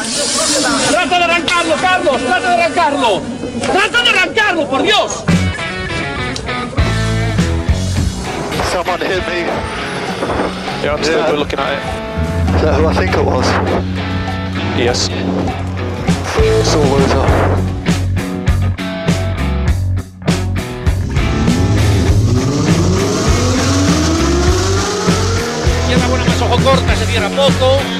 ¡Trata de arrancarlo, Carlos! ¡Trata de arrancarlo! ¡Trata de arrancarlo, por Dios! Someone hit me. Yeah, I'm still looking at it. Is that who I think it was? Yes. Buena más ojo corta, se cierra poco.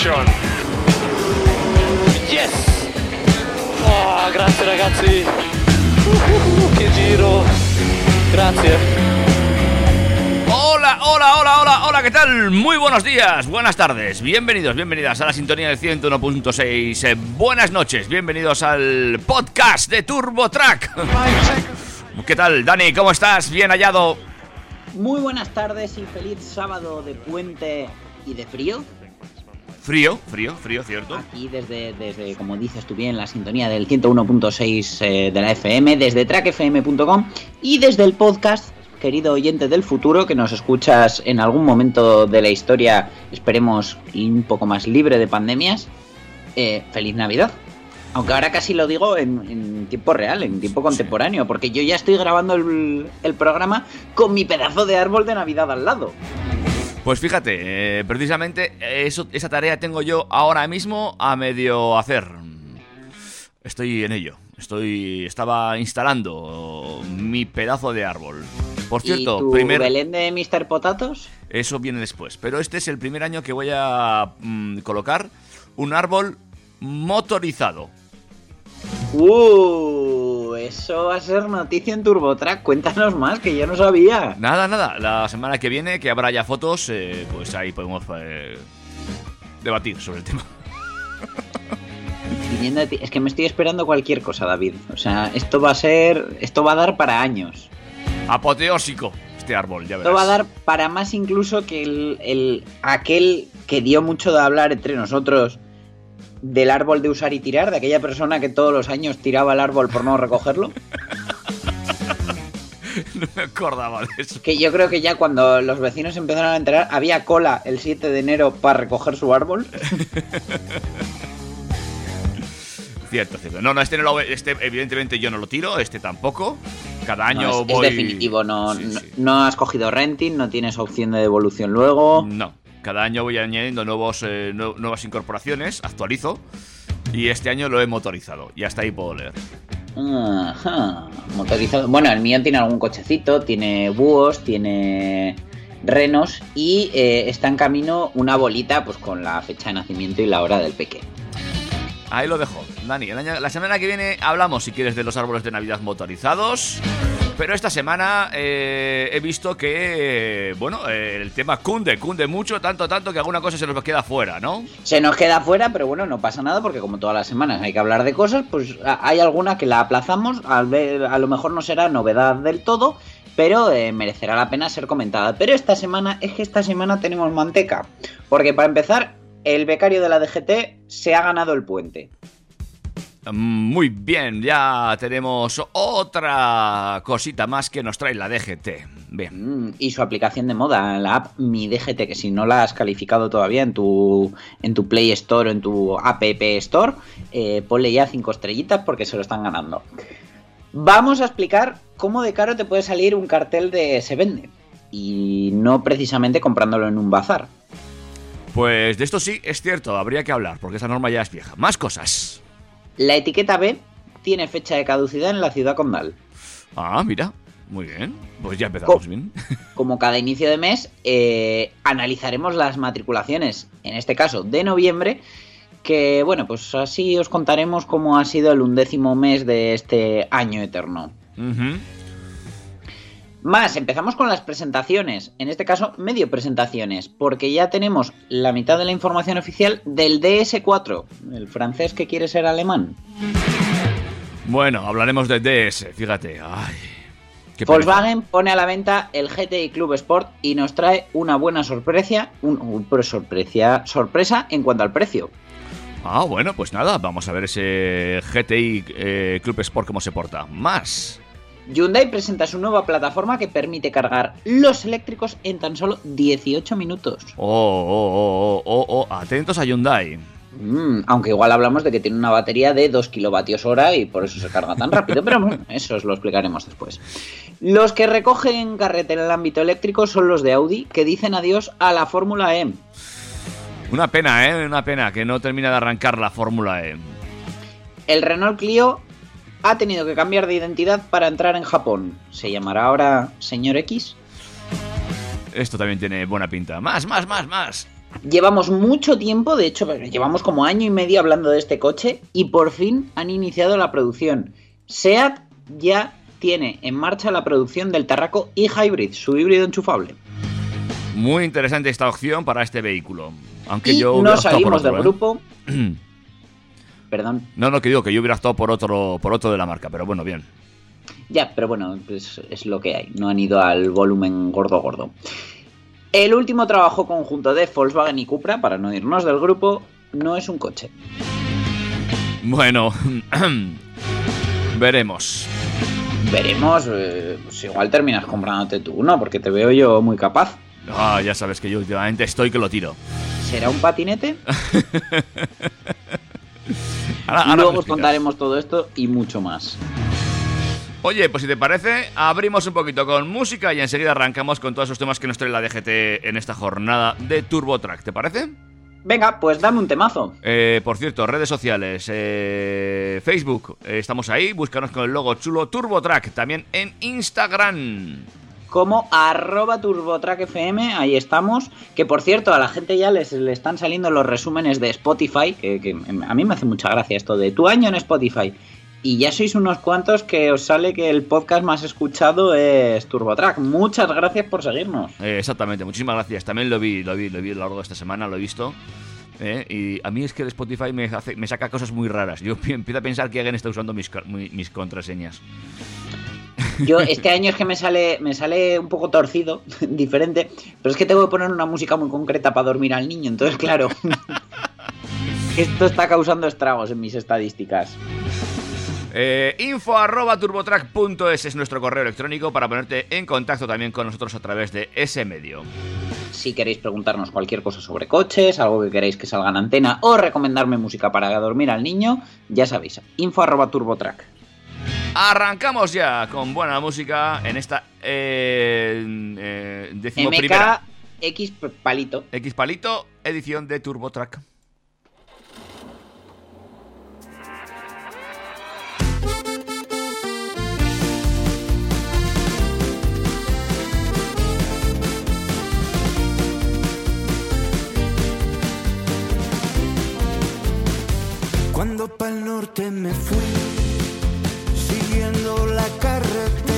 Position. Yes! Oh, grazie ragazzi! Uh, che giro! Grazie! Hola, hola, hola, hola, hola, ¿qué tal? Muy buenos días, buenas tardes, bienvenidos, bienvenidas a la sintonía del 101.6, eh, buenas noches, bienvenidos al podcast de Turbo Track. ¿Qué tal, Dani? ¿Cómo estás? ¿Bien hallado? Muy buenas tardes y feliz sábado de puente y de frío. Frío, frío, frío, cierto. Aquí desde, desde como dices tú bien, la sintonía del 101.6 eh, de la FM, desde trackfm.com y desde el podcast, querido oyente del futuro, que nos escuchas en algún momento de la historia, esperemos, un poco más libre de pandemias. eh, feliz Navidad. Aunque ahora casi lo digo en, en tiempo real, en tiempo contemporáneo, porque yo ya estoy grabando el, el programa con mi pedazo de árbol de Navidad al lado. Pues fíjate, eh, precisamente eso, esa tarea tengo yo ahora mismo a medio hacer. Estoy en ello. Estoy, estaba instalando mi pedazo de árbol. Por ¿Y cierto, tu primer, Belén de Mr. Potatos? Eso viene después. Pero este es el primer año que voy a mm, colocar un árbol motorizado. ¡Uh! Eso va a ser noticia en TurboTrack. Cuéntanos más, que yo no sabía. Nada, nada. La semana que viene, que habrá ya fotos, eh, pues ahí podemos eh, debatir sobre el tema. Es que me estoy esperando cualquier cosa, David. O sea, esto va a ser. Esto va a dar para años. Apoteósico este árbol, ya verás. Esto va a dar para más incluso que el, el- aquel que dio mucho de hablar entre nosotros del árbol de usar y tirar, de aquella persona que todos los años tiraba el árbol por no recogerlo. no me acordaba de eso. Que yo creo que ya cuando los vecinos empezaron a enterar, había cola el 7 de enero para recoger su árbol. Cierto, cierto. No, no, este, no lo, este evidentemente yo no lo tiro, este tampoco. Cada año No, es, es voy... definitivo, no, Sí, no, sí. no has cogido renting, no tienes opción de devolución luego. No, cada año voy añadiendo nuevos, eh, nue- nuevas incorporaciones, actualizo. Y este año lo he motorizado. Y hasta ahí puedo leer. Motorizado. Bueno, el mío tiene algún cochecito, tiene búhos, tiene renos y eh, está en camino una bolita pues con la fecha de nacimiento y la hora del peque. Ahí lo dejo. Dani, la semana que viene hablamos, si quieres, de los árboles de Navidad motorizados. Pero esta semana eh, he visto que, eh, bueno, eh, el tema cunde, cunde mucho, tanto, tanto que alguna cosa se nos queda fuera, ¿no? Se nos queda fuera, pero bueno, no pasa nada porque como todas las semanas hay que hablar de cosas, pues hay alguna que la aplazamos, a lo mejor no será novedad del todo, pero merecerá la pena ser comentada. Pero esta semana, es que esta semana tenemos manteca, porque para empezar, el becario de la DGT se ha ganado el puente. Mm, Muy bien, ya tenemos otra cosita más que nos trae la DGT. Bien. Mm, y su aplicación de moda, la app Mi DGT, que si no la has calificado todavía en tu, en tu Play Store o en tu App Store, eh, ponle ya cinco estrellitas porque se lo están ganando. Vamos a explicar cómo de caro te puede salir un cartel de se vende. Y no precisamente comprándolo en un bazar. Pues de esto sí es cierto, habría que hablar, porque esa norma ya es vieja. Más cosas. La etiqueta B tiene fecha de caducidad en la ciudad condal. Ah, mira. Muy bien. Pues ya empezamos Co- bien. Como cada inicio de mes, eh, analizaremos las matriculaciones, en este caso de noviembre, que bueno, pues así os contaremos cómo ha sido el undécimo mes de este año eterno. Más, empezamos con las presentaciones, en este caso medio presentaciones, porque ya tenemos la mitad de la información oficial del DS4, el francés que quiere ser alemán. Bueno, hablaremos de DS, fíjate. Ay, Volkswagen pone a la venta el GTI Club Sport y nos trae una buena sorpresa, un, sorpresa, sorpresa en cuanto al precio. Ah, bueno, pues nada, vamos a ver ese GTI eh, Club Sport cómo se porta. Más. Hyundai presenta su nueva plataforma que permite cargar los eléctricos en tan solo 18 minutos. Oh, oh, oh, oh, oh, oh, atentos a Hyundai. Mm, aunque igual hablamos de que tiene una batería de 2 kilovatios hora y por eso se carga tan rápido, pero bueno, eso os lo explicaremos después. Los que recogen carretera en el ámbito eléctrico son los de Audi, que dicen adiós a la Fórmula E. Una pena, ¿eh? Una pena que no termina de arrancar la Fórmula E. El Renault Clio ha tenido que cambiar de identidad para entrar en Japón. ¿Se llamará ahora Señor X? Esto también tiene buena pinta. Más, más, más, más. Llevamos mucho tiempo, de hecho, llevamos como año y medio hablando de este coche y por fin han iniciado la producción. SEAT ya tiene en marcha la producción del Tarraco e-Hybrid, su híbrido enchufable. Muy interesante esta opción para este vehículo. Aunque y yo no salimos del ¿eh? Perdón. No, no, que digo que yo hubiera optado por otro, por otro de la marca, pero bueno, bien. Ya, pero bueno, pues es lo que hay. No han ido al volumen gordo gordo. El último trabajo conjunto de Volkswagen y Cupra, para no irnos del grupo, no es un coche. Bueno, veremos. Veremos, eh, pues igual terminas comprándote tú uno, porque te veo yo muy capaz. Ah, ya sabes que yo últimamente estoy que lo tiro. ¿Será un patinete? Ahora- ahora Luego os contaremos todo esto y mucho más. Oye, pues si te parece, abrimos un poquito con música y enseguida arrancamos con todos esos temas que nos trae la DGT en esta jornada de TurboTrack. ¿Te parece? Venga, pues dame un temazo. Eh, por cierto, redes sociales, eh, Facebook, eh, estamos ahí, búscanos con el logo chulo TurboTrack, también en Instagram. Como arroba turbotrackfm, ahí estamos. Que por cierto, a la gente ya les le están saliendo los resúmenes de Spotify, que, que a mí me hace mucha gracia esto de tu año en Spotify. Y ya sois unos cuantos que os sale que el podcast más escuchado es TurboTrack. Muchas gracias por seguirnos. Eh, exactamente, muchísimas gracias. También lo vi, lo vi, lo vi a lo largo de esta semana, lo he visto. Eh, y a mí es que el Spotify me, hace, me saca cosas muy raras. Yo pi- empiezo a pensar que alguien está usando mis, mis contraseñas. Yo este año es que me sale, me sale un poco torcido, diferente, pero es que tengo que poner una música muy concreta para dormir al niño, entonces claro, esto está causando estragos en mis estadísticas. Eh, info arroba turbotrack.es es nuestro correo electrónico para ponerte en contacto también con nosotros a través de ese medio. Si queréis preguntarnos cualquier cosa sobre coches, algo que queréis que salga en antena o recomendarme música para dormir al niño, ya sabéis, info arroba turbotrack. Arrancamos ya con buena música en esta eh, eh, decimoprimera MKX palito. X Palito, edición de TurboTrack. Cuando pa'l norte me fui, siguiendo la carretera.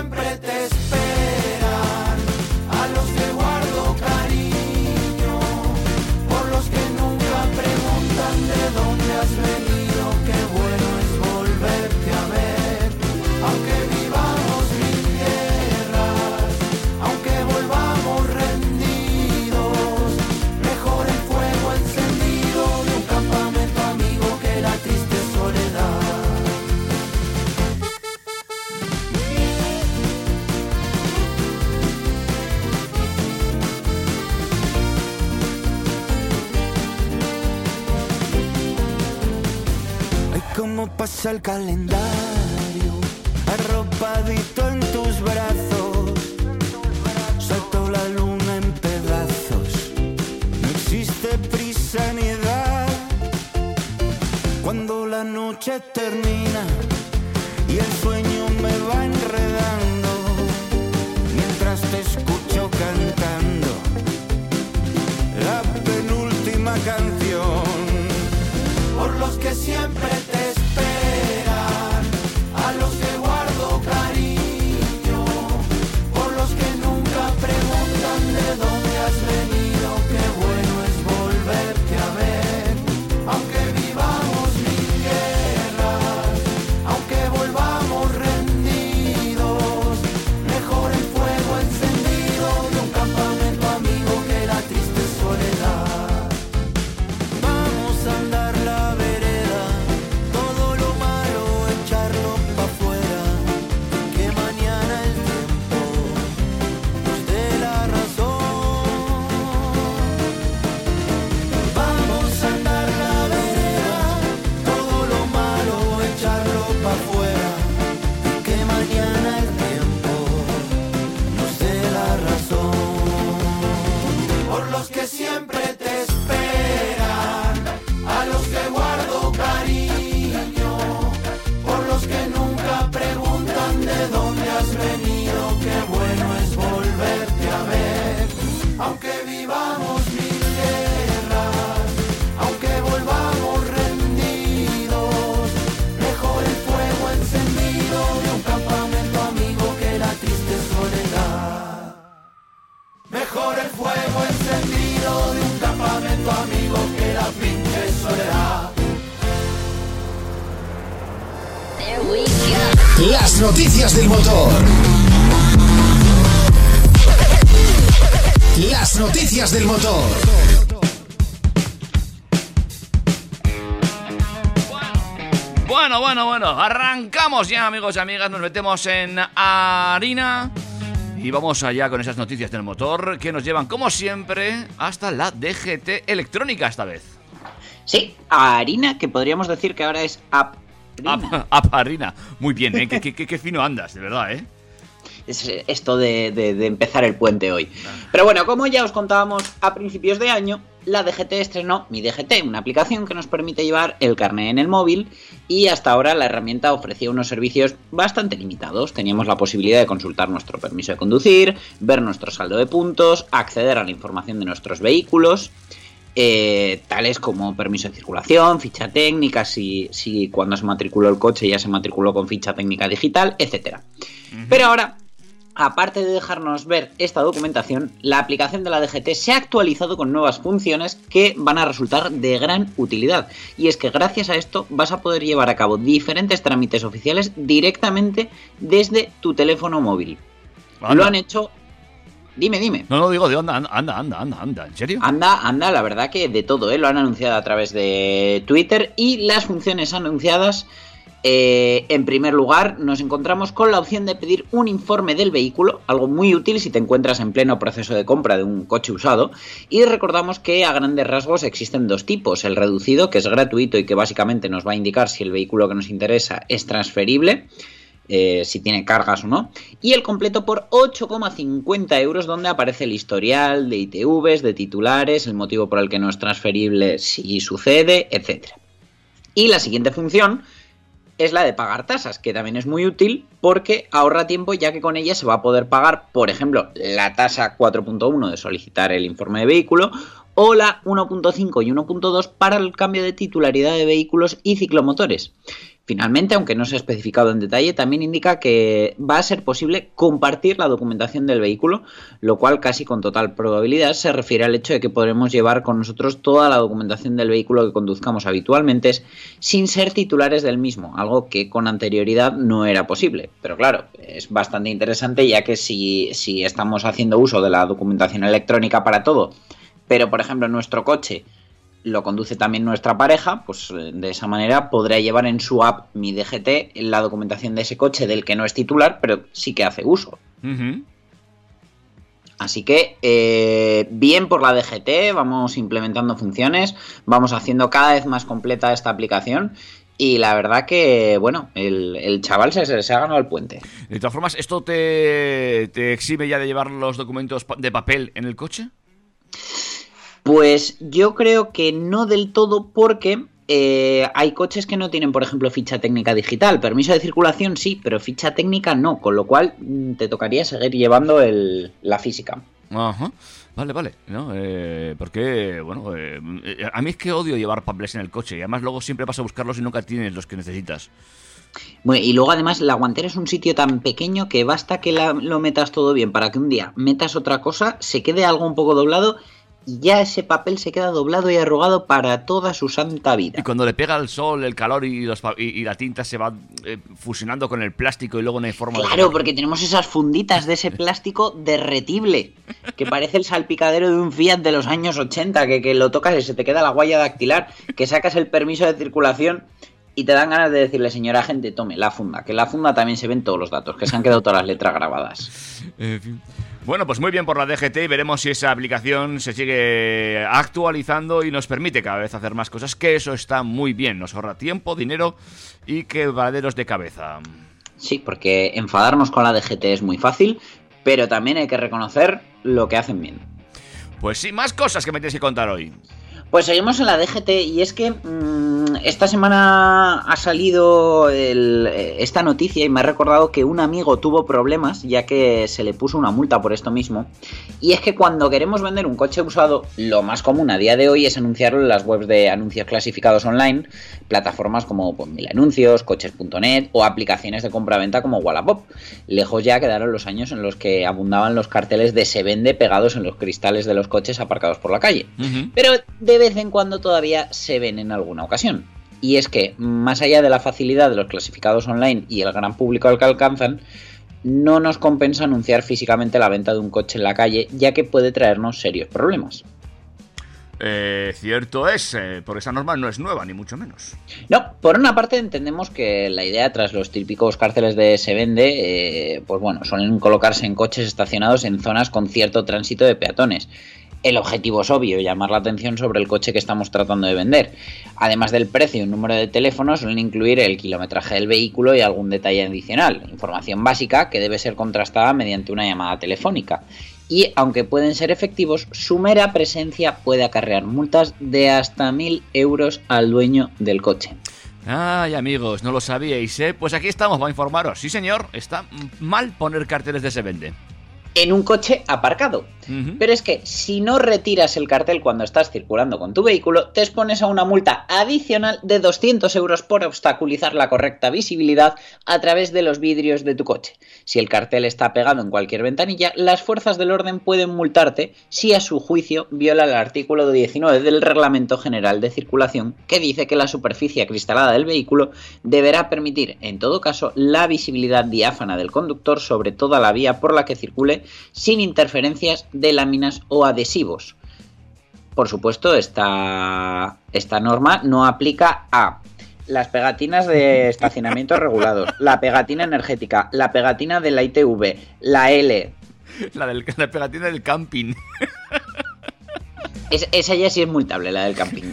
Siempre pasa el calendario, arropadito en tus brazos. Saltó la luna en pedazos, no existe prisa ni noticias del motor. Bueno, bueno, bueno, arrancamos ya, amigos y amigas, nos metemos en harina y vamos allá con esas noticias del motor que nos llevan, como siempre, hasta la DGT electrónica esta vez. Sí, harina, que podríamos decir que ahora es app. Ap- ap- harina, muy bien, ¿eh? qué, qué- qué- qué fino andas, de verdad, ¿eh? Es esto de, de- de empezar el puente hoy. Pero bueno, como ya os contábamos a principios de año, la DGT estrenó Mi DGT, una aplicación que nos permite llevar el carnet en el móvil y hasta ahora la herramienta ofrecía unos servicios bastante limitados. Teníamos la posibilidad de consultar nuestro permiso de conducir, ver nuestro saldo de puntos, acceder a la información de nuestros vehículos. eh, tales como permiso de circulación, ficha técnica, si, si cuando se matriculó el coche ya se matriculó con ficha técnica digital, etcétera. Pero ahora, aparte de dejarnos ver esta documentación, la aplicación de la DGT se ha actualizado con nuevas funciones que van a resultar de gran utilidad. Y es que gracias a esto vas a poder llevar a cabo diferentes trámites oficiales directamente desde tu teléfono móvil. Anda. Lo han hecho... Dime, dime. No, no digo de onda, anda, anda, anda, anda, ¿en serio? Anda, anda, la verdad que de todo, ¿eh? Lo han anunciado a través de Twitter y las funciones anunciadas, eh, en primer lugar, nos encontramos con la opción de pedir un informe del vehículo, algo muy útil si te encuentras en pleno proceso de compra de un coche usado. Y recordamos que a grandes rasgos existen dos tipos, el reducido, que es gratuito y que básicamente nos va a indicar si el vehículo que nos interesa es transferible. eh, si tiene cargas o no, y el completo por 8,50 euros donde aparece el historial de ITVs, de titulares, el motivo por el que no es transferible si sucede, etc. Y la siguiente función es la de pagar tasas, que también es muy útil porque ahorra tiempo ya que con ella se va a poder pagar, por ejemplo, la tasa 4.1 de solicitar el informe de vehículo o la 1.5 y 1.2 para el cambio de titularidad de vehículos y ciclomotores. Finalmente, aunque no se ha especificado en detalle, también indica que va a ser posible compartir la documentación del vehículo, lo cual casi con total probabilidad se refiere al hecho de que podremos llevar con nosotros toda la documentación del vehículo que conduzcamos habitualmente sin ser titulares del mismo, algo que con anterioridad no era posible. Pero claro, es bastante interesante ya que si, si estamos haciendo uso de la documentación electrónica para todo, pero por ejemplo en nuestro coche lo conduce también nuestra pareja, pues eh, de esa manera podrá llevar en su app Mi DGT la documentación de ese coche del que no es titular, pero sí que hace uso. Así que eh, bien por la DGT, vamos implementando funciones, vamos haciendo cada vez más completa esta aplicación Y la verdad que, bueno, el, el chaval se, se ha ganado el puente. De todas formas, ¿esto te, te exime ya de llevar los documentos de papel en el coche? Pues yo creo que no del todo porque eh, hay coches que no tienen, por ejemplo, ficha técnica digital. Permiso de circulación sí, pero ficha técnica no, con lo cual mm, te tocaría seguir llevando el- la física. Ajá. Vale, vale. ¿no? Eh, porque, bueno, eh, eh, a mí es que odio llevar papeles en el coche y además luego siempre vas a buscarlos y nunca tienes los que necesitas. Bueno, y luego además la guantera es un sitio tan pequeño que basta que la- lo metas todo bien para que un día metas otra cosa, se quede algo un poco doblado y ya ese papel se queda doblado y arrugado para toda su santa vida. Y cuando le pega el sol, el calor y, los, y, y la tinta se va eh, fusionando con el plástico y luego no hay forma de... Claro, porque tenemos esas funditas de ese plástico derretible, que parece el salpicadero de un Fiat de los años 80, que, que lo tocas y se te queda la huella dactilar, que sacas el permiso de circulación y te dan ganas de decirle, señora gente, tome la funda, que en la funda también se ven todos los datos, que se han quedado todas las letras grabadas. En fin. Bueno, pues muy bien por la DGT y veremos si esa aplicación se sigue actualizando y nos permite cada vez hacer más cosas, que eso está muy bien, nos ahorra tiempo, dinero y quebraderos de cabeza. Sí, porque enfadarnos con la DGT es muy fácil, pero también hay que reconocer lo que hacen bien. Pues sí, más cosas que me tienes que contar hoy. Pues seguimos en la DGT y es que mm, esta semana ha salido el- eh, esta noticia y me ha recordado que un amigo tuvo problemas ya que se le puso una multa por esto mismo. Y es que cuando queremos vender un coche usado, lo más común a día de hoy es anunciarlo en las webs de anuncios clasificados online, plataformas como pues, Mil Anuncios, Coches.net o aplicaciones de compra-venta como Wallapop. Lejos ya quedaron los años en los que abundaban los carteles de se vende pegados en los cristales de los coches aparcados por la calle. Pero de vez en cuando todavía se ven en alguna ocasión. Y es que, más allá de la facilidad de los clasificados online y el gran público al que alcanzan, no nos compensa anunciar físicamente la venta de un coche en la calle, ya que puede traernos serios problemas. Eh, cierto es, eh, porque esa norma no es nueva, ni mucho menos. No, por una parte entendemos que la idea tras los típicos cárceles de se vende, eh, pues bueno, suelen colocarse en coches estacionados en zonas con cierto tránsito de peatones. El objetivo es obvio, llamar la atención sobre el coche que estamos tratando de vender. Además del precio y un número de teléfono, suelen incluir el kilometraje del vehículo y algún detalle adicional, información básica que debe ser contrastada mediante una llamada telefónica. Y aunque pueden ser efectivos, su mera presencia puede acarrear multas de hasta 1.000 euros al dueño del coche. Ay, amigos, no lo sabíais, ¿eh? Pues aquí estamos para informaros. Sí, señor, está mal poner carteles de se vende. En un coche aparcado. Pero es que si no retiras el cartel cuando estás circulando con tu vehículo, te expones a una multa adicional de 200 euros por obstaculizar la correcta visibilidad a través de los vidrios de tu coche. Si el cartel está pegado en cualquier ventanilla, las fuerzas del orden pueden multarte si a su juicio viola el artículo 19 del Reglamento General de Circulación que dice que la superficie acristalada del vehículo deberá permitir, en todo caso, la visibilidad diáfana del conductor sobre toda la vía por la que circule sin interferencias de láminas o adhesivos. Por supuesto, esta, esta norma no aplica a las pegatinas de estacionamientos regulados, la pegatina energética, la pegatina de la ITV, la L. La, del, la pegatina del camping. Es- esa ya sí es multable, la del camping.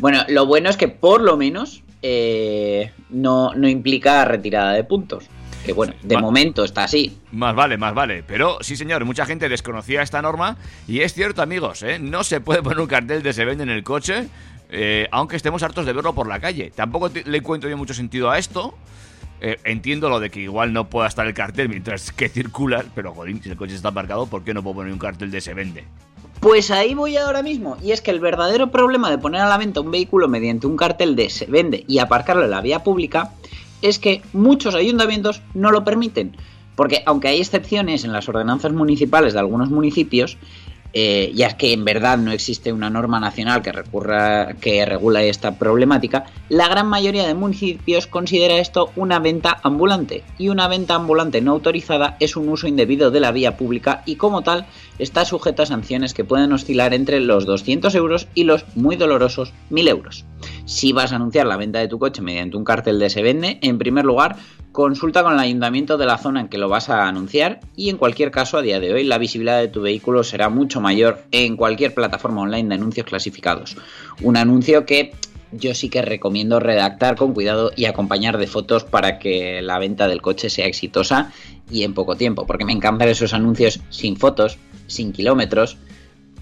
Bueno, lo bueno es que por lo menos eh, no, no implica retirada de puntos. Que bueno, de Va- momento está así. Más vale, más vale. Pero sí, señor, mucha gente desconocía esta norma. Y es cierto, amigos, ¿eh? No se puede poner un cartel de se vende en el coche, eh, aunque estemos hartos de verlo por la calle. Tampoco le encuentro yo mucho sentido a esto. Eh, entiendo lo de que igual no pueda estar el cartel mientras que circulas, pero jodín, si el coche está aparcado, ¿por qué no puedo poner un cartel de se vende? Pues ahí voy ahora mismo. Y es que el verdadero problema de poner a la venta un vehículo mediante un cartel de se vende y aparcarlo en la vía pública es que muchos ayuntamientos no lo permiten. Porque aunque hay excepciones en las ordenanzas municipales de algunos municipios, eh, ya es que en verdad no existe una norma nacional que, recurra, que regula esta problemática, la gran mayoría de municipios considera esto una venta ambulante. Y una venta ambulante no autorizada es un uso indebido de la vía pública y como tal está sujeta a sanciones que pueden oscilar entre los 200 euros y los muy dolorosos 1000 euros. Si vas a anunciar la venta de tu coche mediante un cartel de se vende, en primer lugar, consulta con el ayuntamiento de la zona en que lo vas a anunciar y en cualquier caso a día de hoy la visibilidad de tu vehículo será mucho mayor en cualquier plataforma online de anuncios clasificados. Un anuncio que yo sí que recomiendo redactar con cuidado y acompañar de fotos para que la venta del coche sea exitosa y en poco tiempo, porque me encantan esos anuncios sin fotos, sin kilómetros,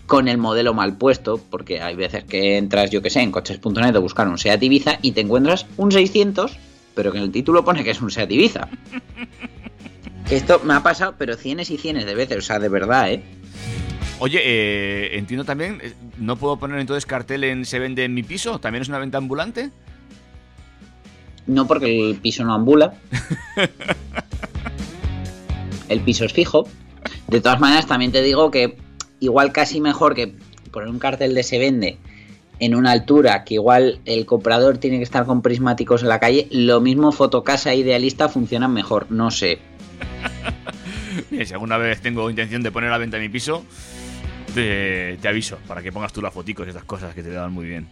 con el modelo mal puesto, porque hay veces que entras, yo que sé, en coches.net a buscar un Seat Ibiza y te encuentras un 600, pero que en el título pone que es un Seat Ibiza. Que esto me ha pasado, pero cienes y cienes de veces, o sea, de verdad, ¿eh? Oye, eh, entiendo también, eh, ¿no puedo poner entonces cartel en se vende en mi piso? ¿También es una venta ambulante? No porque el piso no ambula. el piso es fijo. De todas maneras, también te digo que igual casi mejor que poner un cartel de se vende en una altura que igual el comprador tiene que estar con prismáticos en la calle, lo mismo fotocasa idealista funcionan mejor, no sé. Si alguna vez tengo intención de poner a venta mi piso, te, te aviso para que pongas tú las foticos y esas cosas que te dan muy bien.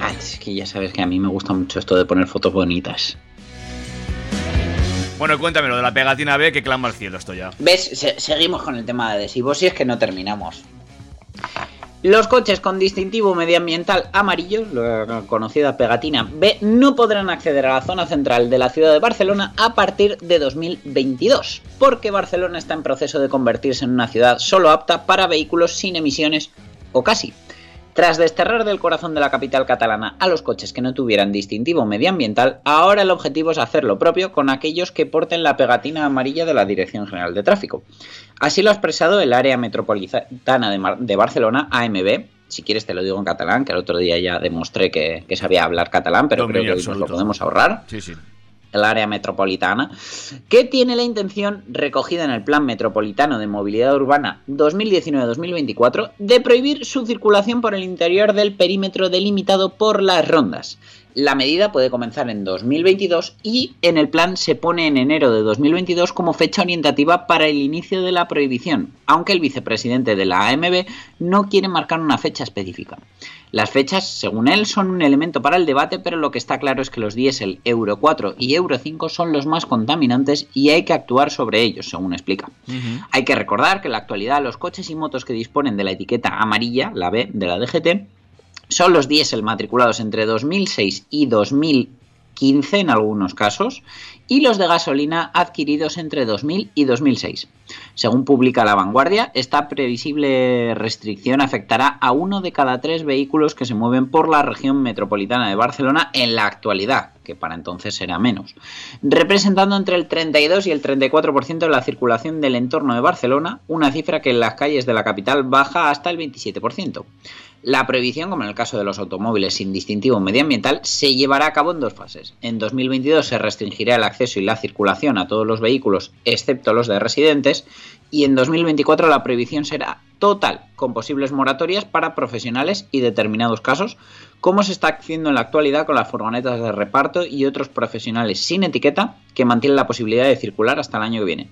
Ay, es que ya sabes que a mí me gusta mucho esto de poner fotos bonitas. Bueno, cuéntame lo de la pegatina B que clama al cielo esto ya. ¿Ves? Se- seguimos con el tema de adhesivos y es que no terminamos. Los coches con distintivo medioambiental amarillo, la conocida pegatina B, no podrán acceder a la zona central de la ciudad de Barcelona a partir de 2022, porque Barcelona está en proceso de convertirse en una ciudad solo apta para vehículos sin emisiones o casi. Tras desterrar del corazón de la capital catalana a los coches que no tuvieran distintivo medioambiental, ahora el objetivo es hacer lo propio con aquellos que porten la pegatina amarilla de la Dirección General de Tráfico. Así lo ha expresado el área metropolitana de, Mar- de Barcelona, AMB. Si quieres te lo digo en catalán, que el otro día ya demostré que, que sabía hablar catalán, pero Dominio creo que hoy nos lo podemos ahorrar Sí, sí. El área metropolitana, que tiene la intención, recogida en el Plan Metropolitano de Movilidad Urbana 2019-2024, de prohibir su circulación por el interior del perímetro delimitado por las rondas. La medida puede comenzar en 2022 y en el plan se pone en enero de 2022 como fecha orientativa para el inicio de la prohibición, aunque el vicepresidente de la AMB no quiere marcar una fecha específica. Las fechas, según él, son un elemento para el debate, pero lo que está claro es que los diésel Euro 4 y Euro 5 son los más contaminantes y hay que actuar sobre ellos, según explica. Hay que recordar que en la actualidad los coches y motos que disponen de la etiqueta amarilla, la B de la DGT, son los diésel matriculados entre 2006 y 2015 en algunos casos y los de gasolina adquiridos entre 2000 y 2006. Según publica La Vanguardia, esta previsible restricción afectará a uno de cada tres vehículos que se mueven por la región metropolitana de Barcelona en la actualidad, que para entonces será menos, representando entre el 32 y el 34% de la circulación del entorno de Barcelona, una cifra que en las calles de la capital baja hasta el 27%. La prohibición, como en el caso de los automóviles sin distintivo medioambiental, se llevará a cabo en dos fases. En 2022 se restringirá el acceso y la circulación a todos los vehículos, excepto los de residentes, y en 2024 la prohibición será total, con posibles moratorias para profesionales y determinados casos, como se está haciendo en la actualidad con las furgonetas de reparto y otros profesionales sin etiqueta que mantienen la posibilidad de circular hasta el año que viene.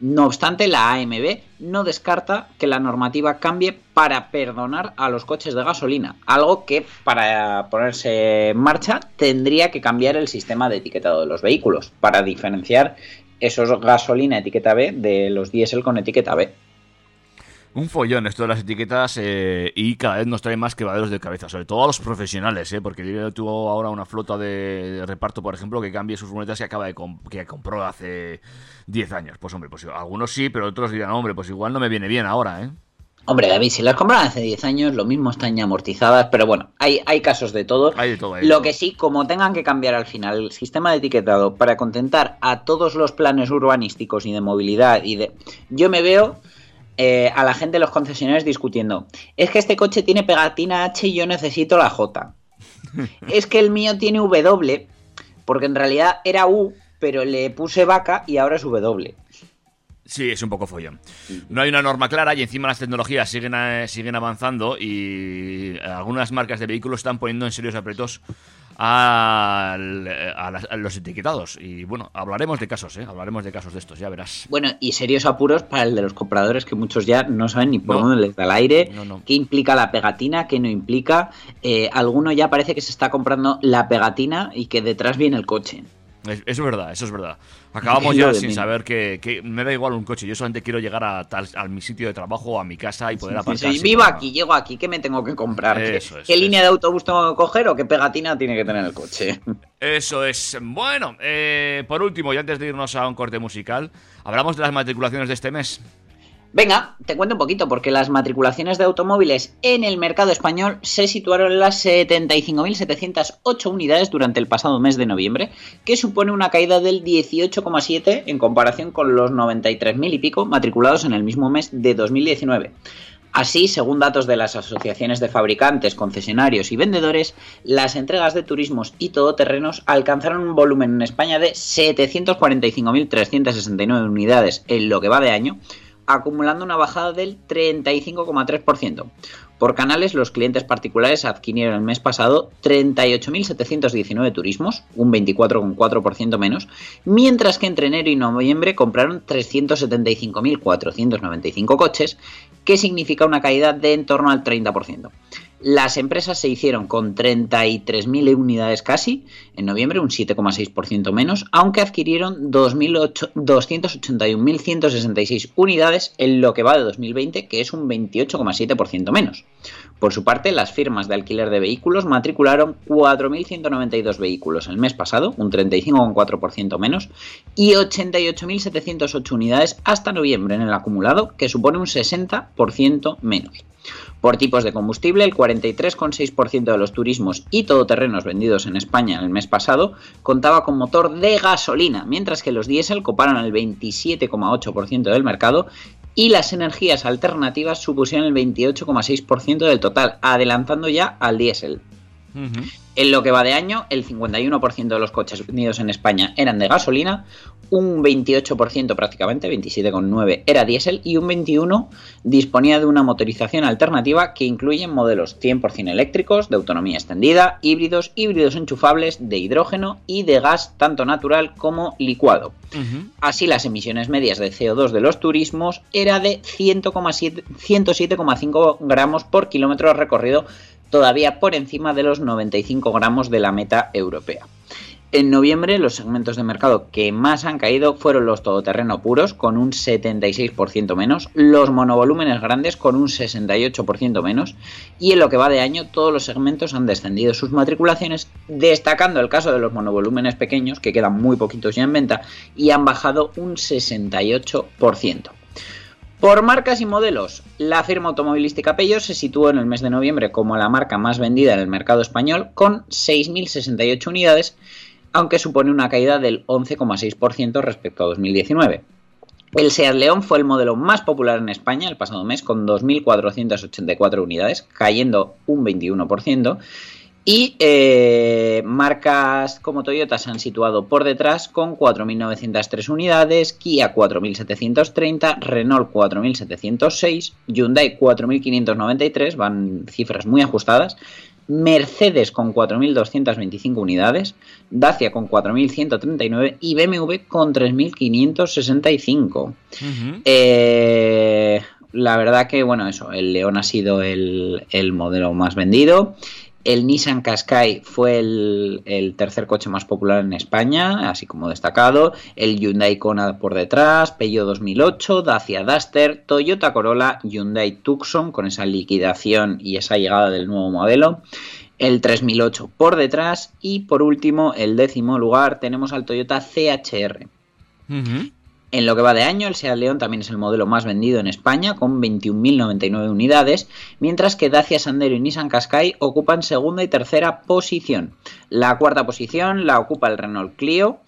No obstante, la AMB no descarta que la normativa cambie para perdonar a los coches de gasolina, algo que para ponerse en marcha tendría que cambiar el sistema de etiquetado de los vehículos para diferenciar esos gasolina etiqueta B de los diésel con etiqueta B. Un follón esto de las etiquetas eh, y cada vez nos trae más quebraderos de cabeza, sobre todo a los profesionales, ¿eh? porque yo tuvo ahora una flota de, de reparto, por ejemplo, que cambie sus furgonetas que acaba de comp- que compró hace 10 años. Pues hombre, pues algunos sí, pero otros dirán, hombre, pues igual no me viene bien ahora, ¿eh? Hombre, David, si las compraron hace 10 años, lo mismo están ya amortizadas, pero bueno, hay, hay casos de todo. Hay de todo. hay de Lo todo. que sí, como tengan que cambiar al final el sistema de etiquetado para contentar a todos los planes urbanísticos y de movilidad y de... Yo me veo eh, a la gente de los concesionarios discutiendo, es que este coche tiene pegatina H y yo necesito la J. es que el mío tiene W, porque en realidad era U, pero le puse vaca y ahora es W. Sí, es un poco follón. No hay una norma clara y encima las tecnologías siguen, eh, siguen avanzando y algunas marcas de vehículos están poniendo en serios aprietos al- eh, a, las- a los etiquetados. Y bueno, hablaremos de casos, ¿eh? Hablaremos de casos de estos, ya verás. Bueno, y serios apuros para el de los compradores que muchos ya no saben ni por No. dónde les da el aire, No, no. qué implica la pegatina, qué no implica. Eh, alguno ya parece que se está comprando la pegatina y que detrás viene el coche. Es- es verdad, eso es verdad. Acabamos ya sin saber que, que me da igual un coche. Yo solamente quiero llegar a, tal, a mi sitio de trabajo o a mi casa y poder Sí, aparcar. sí, vivo aquí, llego aquí, ¿qué me tengo que comprar? ¿Qué, es, línea de autobús tengo que coger o qué pegatina tiene que tener el coche? Eso es. Bueno, eh, por último, y antes de irnos a un corte musical, hablamos de las matriculaciones de este mes. Venga, te cuento un poquito, porque las matriculaciones de automóviles en el mercado español se situaron en las 75.708 unidades durante el pasado mes de noviembre, que supone una caída del 18,7 en comparación con los 93.000 y pico matriculados en el mismo mes de 2019. Así, según datos de las asociaciones de fabricantes, concesionarios y vendedores, las entregas de turismos y todoterrenos alcanzaron un volumen en España de 745.369 unidades en lo que va de año, acumulando una bajada del 35,3%. Por canales, los clientes particulares adquirieron el mes pasado 38.719 turismos, un 24,4% menos, mientras que entre enero y noviembre compraron 375.495 coches, que significa una caída de en torno al 30%. Las empresas se hicieron con 33.000 unidades casi, en noviembre un 7,6% menos, aunque adquirieron 2.008 281.166 unidades en lo que va de 2020, que es un 28,7% menos. Por su parte, las firmas de alquiler de vehículos matricularon 4.192 vehículos el mes pasado, un 35,4% menos, y 88.708 unidades hasta noviembre en el acumulado, que supone un 60% menos. Por tipos de combustible, el 43,6% de los turismos y todoterrenos vendidos en España el mes pasado contaba con motor de gasolina, mientras que los diésel coparon el 27,8% del mercado y las energías alternativas supusieron el 28,6% del total, adelantando ya al diésel. En lo que va de año, el 51% de los coches vendidos en España eran de gasolina, un 28% prácticamente, 27,9% era diésel y un 21% disponía de una motorización alternativa que incluye modelos 100% eléctricos, de autonomía extendida, híbridos, híbridos enchufables, de hidrógeno y de gas tanto natural como licuado. Así, las emisiones medias de CO2 de los turismos era de 100,7 107,5 gramos por kilómetro recorrido, todavía por encima de los 95 gramos de la meta europea. En noviembre, los segmentos de mercado que más han caído fueron los todoterreno puros, con un 76% menos, los monovolúmenes grandes, con un 68% menos, y en lo que va de año, todos los segmentos han descendido sus matriculaciones, destacando el caso de los monovolúmenes pequeños, que quedan muy poquitos ya en venta, y han bajado un 68%. Por marcas y modelos, la firma automovilística Peugeot se situó en el mes de noviembre como la marca más vendida en el mercado español con 6.068 unidades, aunque supone una caída del 11,6% respecto a 2019. El Seat León fue el modelo más popular en España el pasado mes con 2.484 unidades, cayendo un 21%. Y eh, marcas como Toyota se han situado por detrás con 4.903 unidades, Kia 4.730, Renault 4.706, Hyundai 4.593, van cifras muy ajustadas, Mercedes con 4.225 unidades, Dacia con 4.139 y BMW con 3.565. Eh, la verdad que, bueno, eso, el León ha sido el, el modelo más vendido. El Nissan Qashqai fue el, tercer coche más popular en España, así como destacado. El Hyundai Kona por detrás, Peugeot 2008, Dacia Duster, Toyota Corolla, Hyundai Tucson con esa liquidación y esa llegada del nuevo modelo. El 3008 por detrás y por último, el décimo lugar, tenemos al Toyota CHR. Uh. En lo que va de año, el Seat León también es el modelo más vendido en España, con 21.099 unidades, mientras que Dacia Sandero y Nissan Qashqai ocupan segunda y tercera posición. La cuarta posición la ocupa el Renault Clio,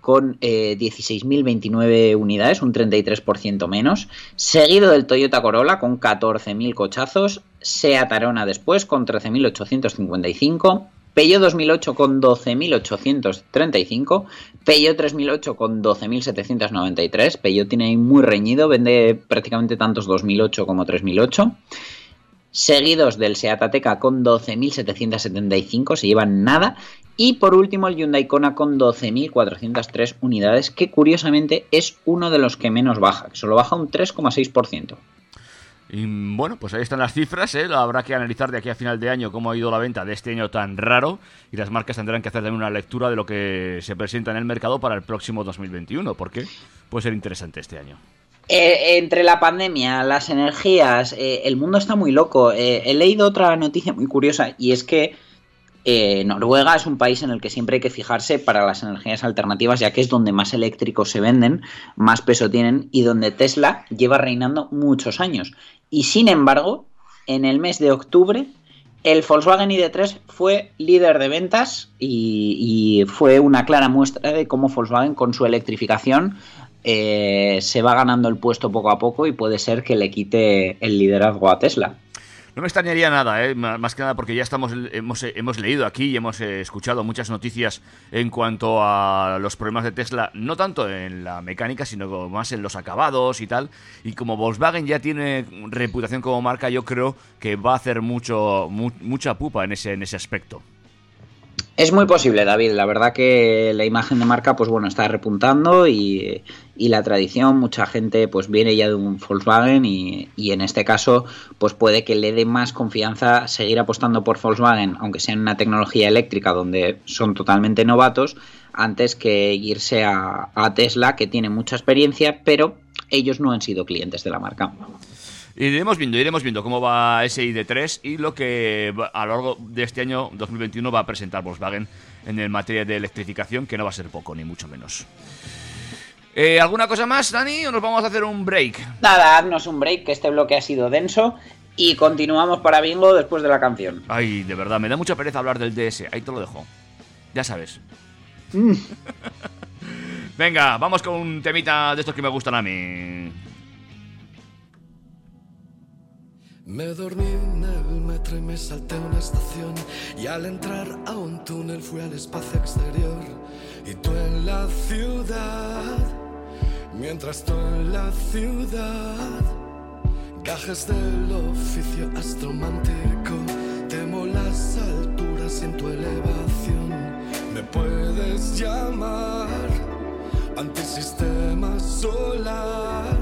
con eh, 16.029 unidades, un 33% menos, seguido del Toyota Corolla con 14.000 cochazos, Seat Arona después con 13.855, Peugeot 2008 con 12.835, Peugeot 3008 con 12.793, Peugeot tiene ahí muy reñido, vende prácticamente tantos 2008 como 3008, seguidos del Seat Ateca con 12.775, se llevan nada, y por último el Hyundai Kona con 12.403 unidades, que curiosamente es uno de los que menos baja, que solo baja un 3,6%. Y bueno, pues ahí están las cifras, ¿eh? habrá que analizar de aquí a final de año cómo ha ido la venta de este año tan raro y las marcas tendrán que hacer también una lectura de lo que se presenta en el mercado para el próximo 2021, porque puede ser interesante este año. Eh, entre la pandemia, las energías, eh, el mundo está muy loco. Eh, he leído otra noticia muy curiosa y es que Noruega es un país en el que siempre hay que fijarse para las energías alternativas, ya que es donde más eléctricos se venden, más peso tienen y donde Tesla lleva reinando muchos años. Y sin embargo, en el mes de octubre, el Volkswagen ID3 fue líder de ventas y, fue una clara muestra de cómo Volkswagen con su electrificación eh, se va ganando el puesto poco a poco y puede ser que le quite el liderazgo a Tesla. No me extrañaría nada, eh, más que nada porque ya estamos, hemos, hemos leído aquí y hemos eh, escuchado muchas noticias en cuanto a los problemas de Tesla, no tanto en la mecánica, sino más en los acabados y tal. Y como Volkswagen ya tiene reputación como marca, yo creo que va a hacer mucho, mucha pupa en ese, en ese aspecto. Es muy posible, David. La verdad que la imagen de marca, pues bueno, está repuntando y, y la tradición, mucha gente pues viene ya de un Volkswagen y, y, en este caso pues puede que le dé más confianza seguir apostando por Volkswagen, aunque sea en una tecnología eléctrica donde son totalmente novatos, antes que irse a, a Tesla que tiene mucha experiencia, pero ellos no han sido clientes de la marca. Iremos viendo, iremos viendo cómo va ese ID3 y lo que a lo largo de este año 2021 va a presentar Volkswagen en el materia de electrificación, que no va a ser poco, ni mucho menos. Eh, ¿Alguna cosa más, Dani, o nos vamos a hacer un break? Nada, haznos un break, que este bloque ha sido denso. Y continuamos para Bingo después de la canción. Ay, de verdad, me da mucha pereza hablar del DS. Ahí te lo dejo. Ya sabes. Mm. Venga, vamos con un temita de estos que me gustan a mí. Me dormí en el metro y me salté una estación y al entrar a un túnel fui al espacio exterior y tú en la ciudad Mientras estoy en la ciudad, gajes del oficio astromántico, temo las alturas, en tu elevación. Me puedes llamar antisistema solar.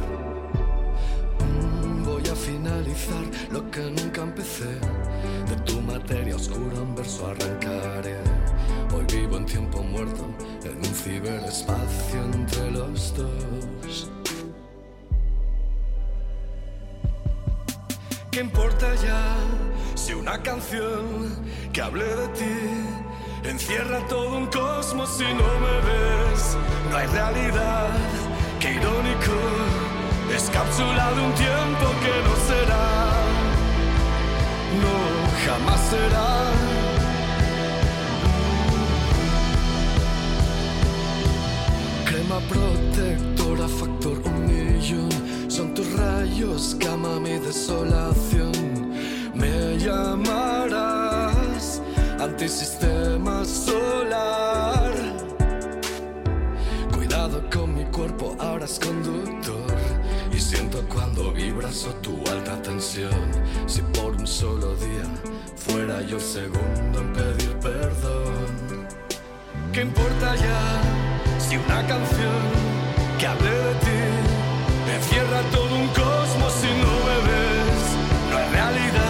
Voy a finalizar lo que nunca empecé, de tu materia oscura un verso arrancaré. Hoy vivo en tiempo muerto, en un ciberespacio entre los dos. ¿Qué importa ya si una canción que hable de ti encierra todo un cosmos si no me ves? No hay realidad, qué irónico, es cápsula de un tiempo que no será, no jamás será. protectora, factor un millón. Son tus rayos, cama mi desolación. Me llamarás antisistema solar. Cuidado con mi cuerpo, ahora es conductor. Y siento cuando vibras o tu alta tensión. Si por un solo día fuera yo el segundo en pedir perdón. ¿Qué importa ya? hice una canción que hable de ti. Me cierra todo un cosmos y no bebes. no es realidad.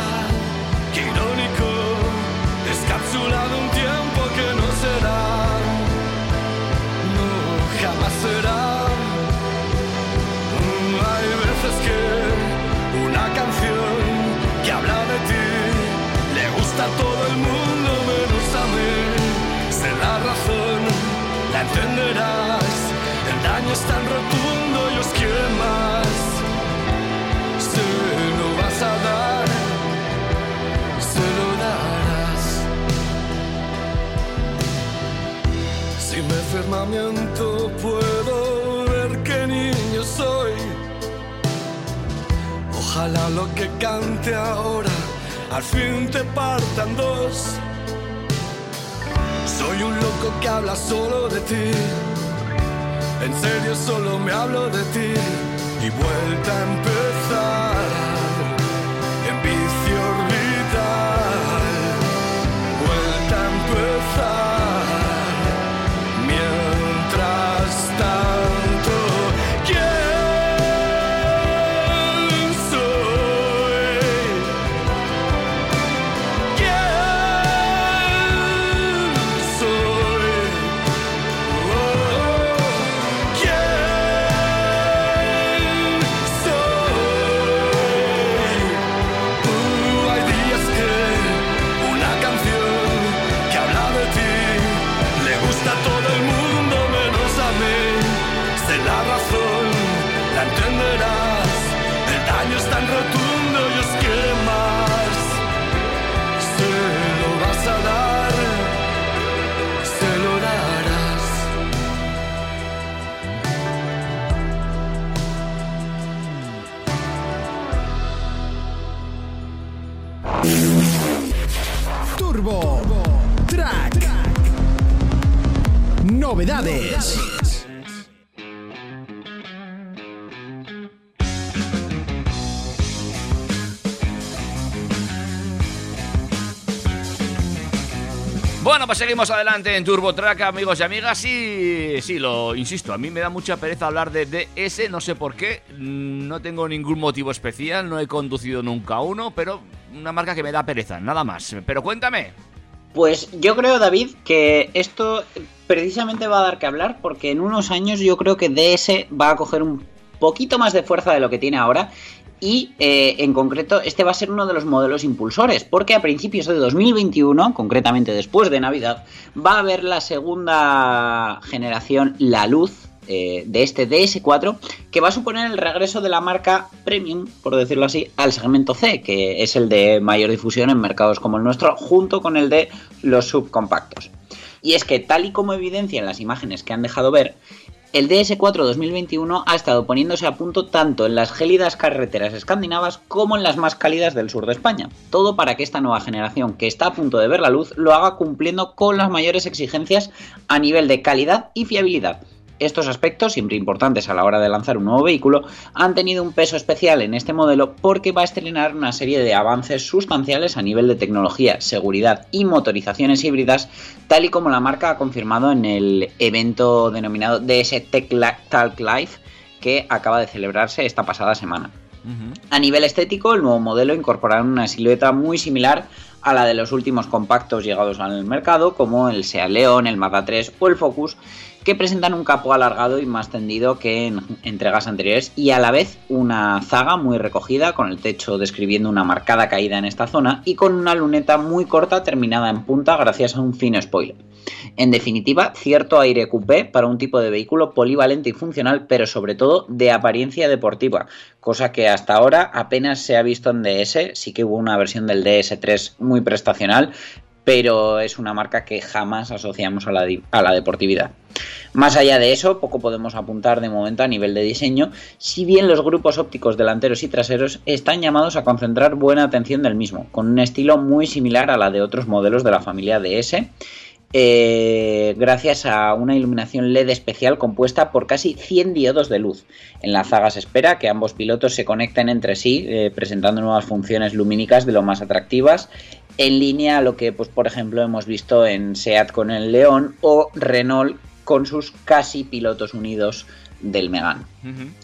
daño es tan rotundo y os quemas. Se lo vas a dar, se lo darás. Si me firmamento puedo ver qué niño soy. Ojalá lo que cante ahora al fin te partan dos. Soy un loco que habla solo de ti. En serio solo me hablo de ti y vuelta a empezar. Seguimos adelante en Turbo Track, amigos y amigas. Y sí, lo insisto, a mí me da mucha pereza hablar de DS, no sé por qué. mm, No tengo ningún motivo especial, no he conducido nunca uno, pero una marca que me da pereza, nada más. Pero cuéntame. Pues yo creo, David, que esto precisamente va a dar que hablar porque en unos años yo creo que DS va a coger un poquito más de fuerza de lo que tiene ahora y eh, en concreto este va a ser uno de los modelos impulsores porque a principios de 2021, concretamente después de Navidad, va a haber la segunda generación La Luz eh, de este DS4 que va a suponer el regreso de la marca premium, por decirlo así, al segmento C, que es el de mayor difusión en mercados como el nuestro, junto con el de los subcompactos. Y es que tal y como evidencian las imágenes que han dejado ver, el DS4 2021 ha estado poniéndose a punto tanto en las gélidas carreteras escandinavas como en las más cálidas del sur de España. Todo para que esta nueva generación que está a punto de ver la luz lo haga cumpliendo con las mayores exigencias a nivel de calidad y fiabilidad. Estos aspectos, siempre importantes a la hora de lanzar un nuevo vehículo, han tenido un peso especial en este modelo porque va a estrenar una serie de avances sustanciales a nivel de tecnología, seguridad y motorizaciones híbridas, tal y como la marca ha confirmado en el evento denominado DS Tech Talk Live que acaba de celebrarse esta pasada semana. A nivel estético, el nuevo modelo incorporará una silueta muy similar a la de los últimos compactos llegados al mercado, como el Seat León, el Mazda 3 o el Focus, que presentan un capó alargado y más tendido que en entregas anteriores y a la vez una zaga muy recogida con el techo describiendo una marcada caída en esta zona y con una luneta muy corta terminada en punta gracias a un fino spoiler. En definitiva, cierto aire coupé para un tipo de vehículo polivalente y funcional, pero sobre todo de apariencia deportiva, cosa que hasta ahora apenas se ha visto en DS, sí que hubo una versión del DS3 muy prestacional, pero es una marca que jamás asociamos a la, a la deportividad. Más allá de eso, poco podemos apuntar de momento a nivel de diseño, si bien los grupos ópticos delanteros y traseros están llamados a concentrar buena atención del mismo, con un estilo muy similar a la de otros modelos de la familia DS, eh, gracias a una iluminación LED especial compuesta por casi 100 diodos de luz. En la zaga se espera que ambos pilotos se conecten entre sí, eh, presentando nuevas funciones lumínicas de lo más atractivas, en línea a lo que, pues, por ejemplo, hemos visto en SEAT con el León o Renault con sus casi pilotos unidos del Megane.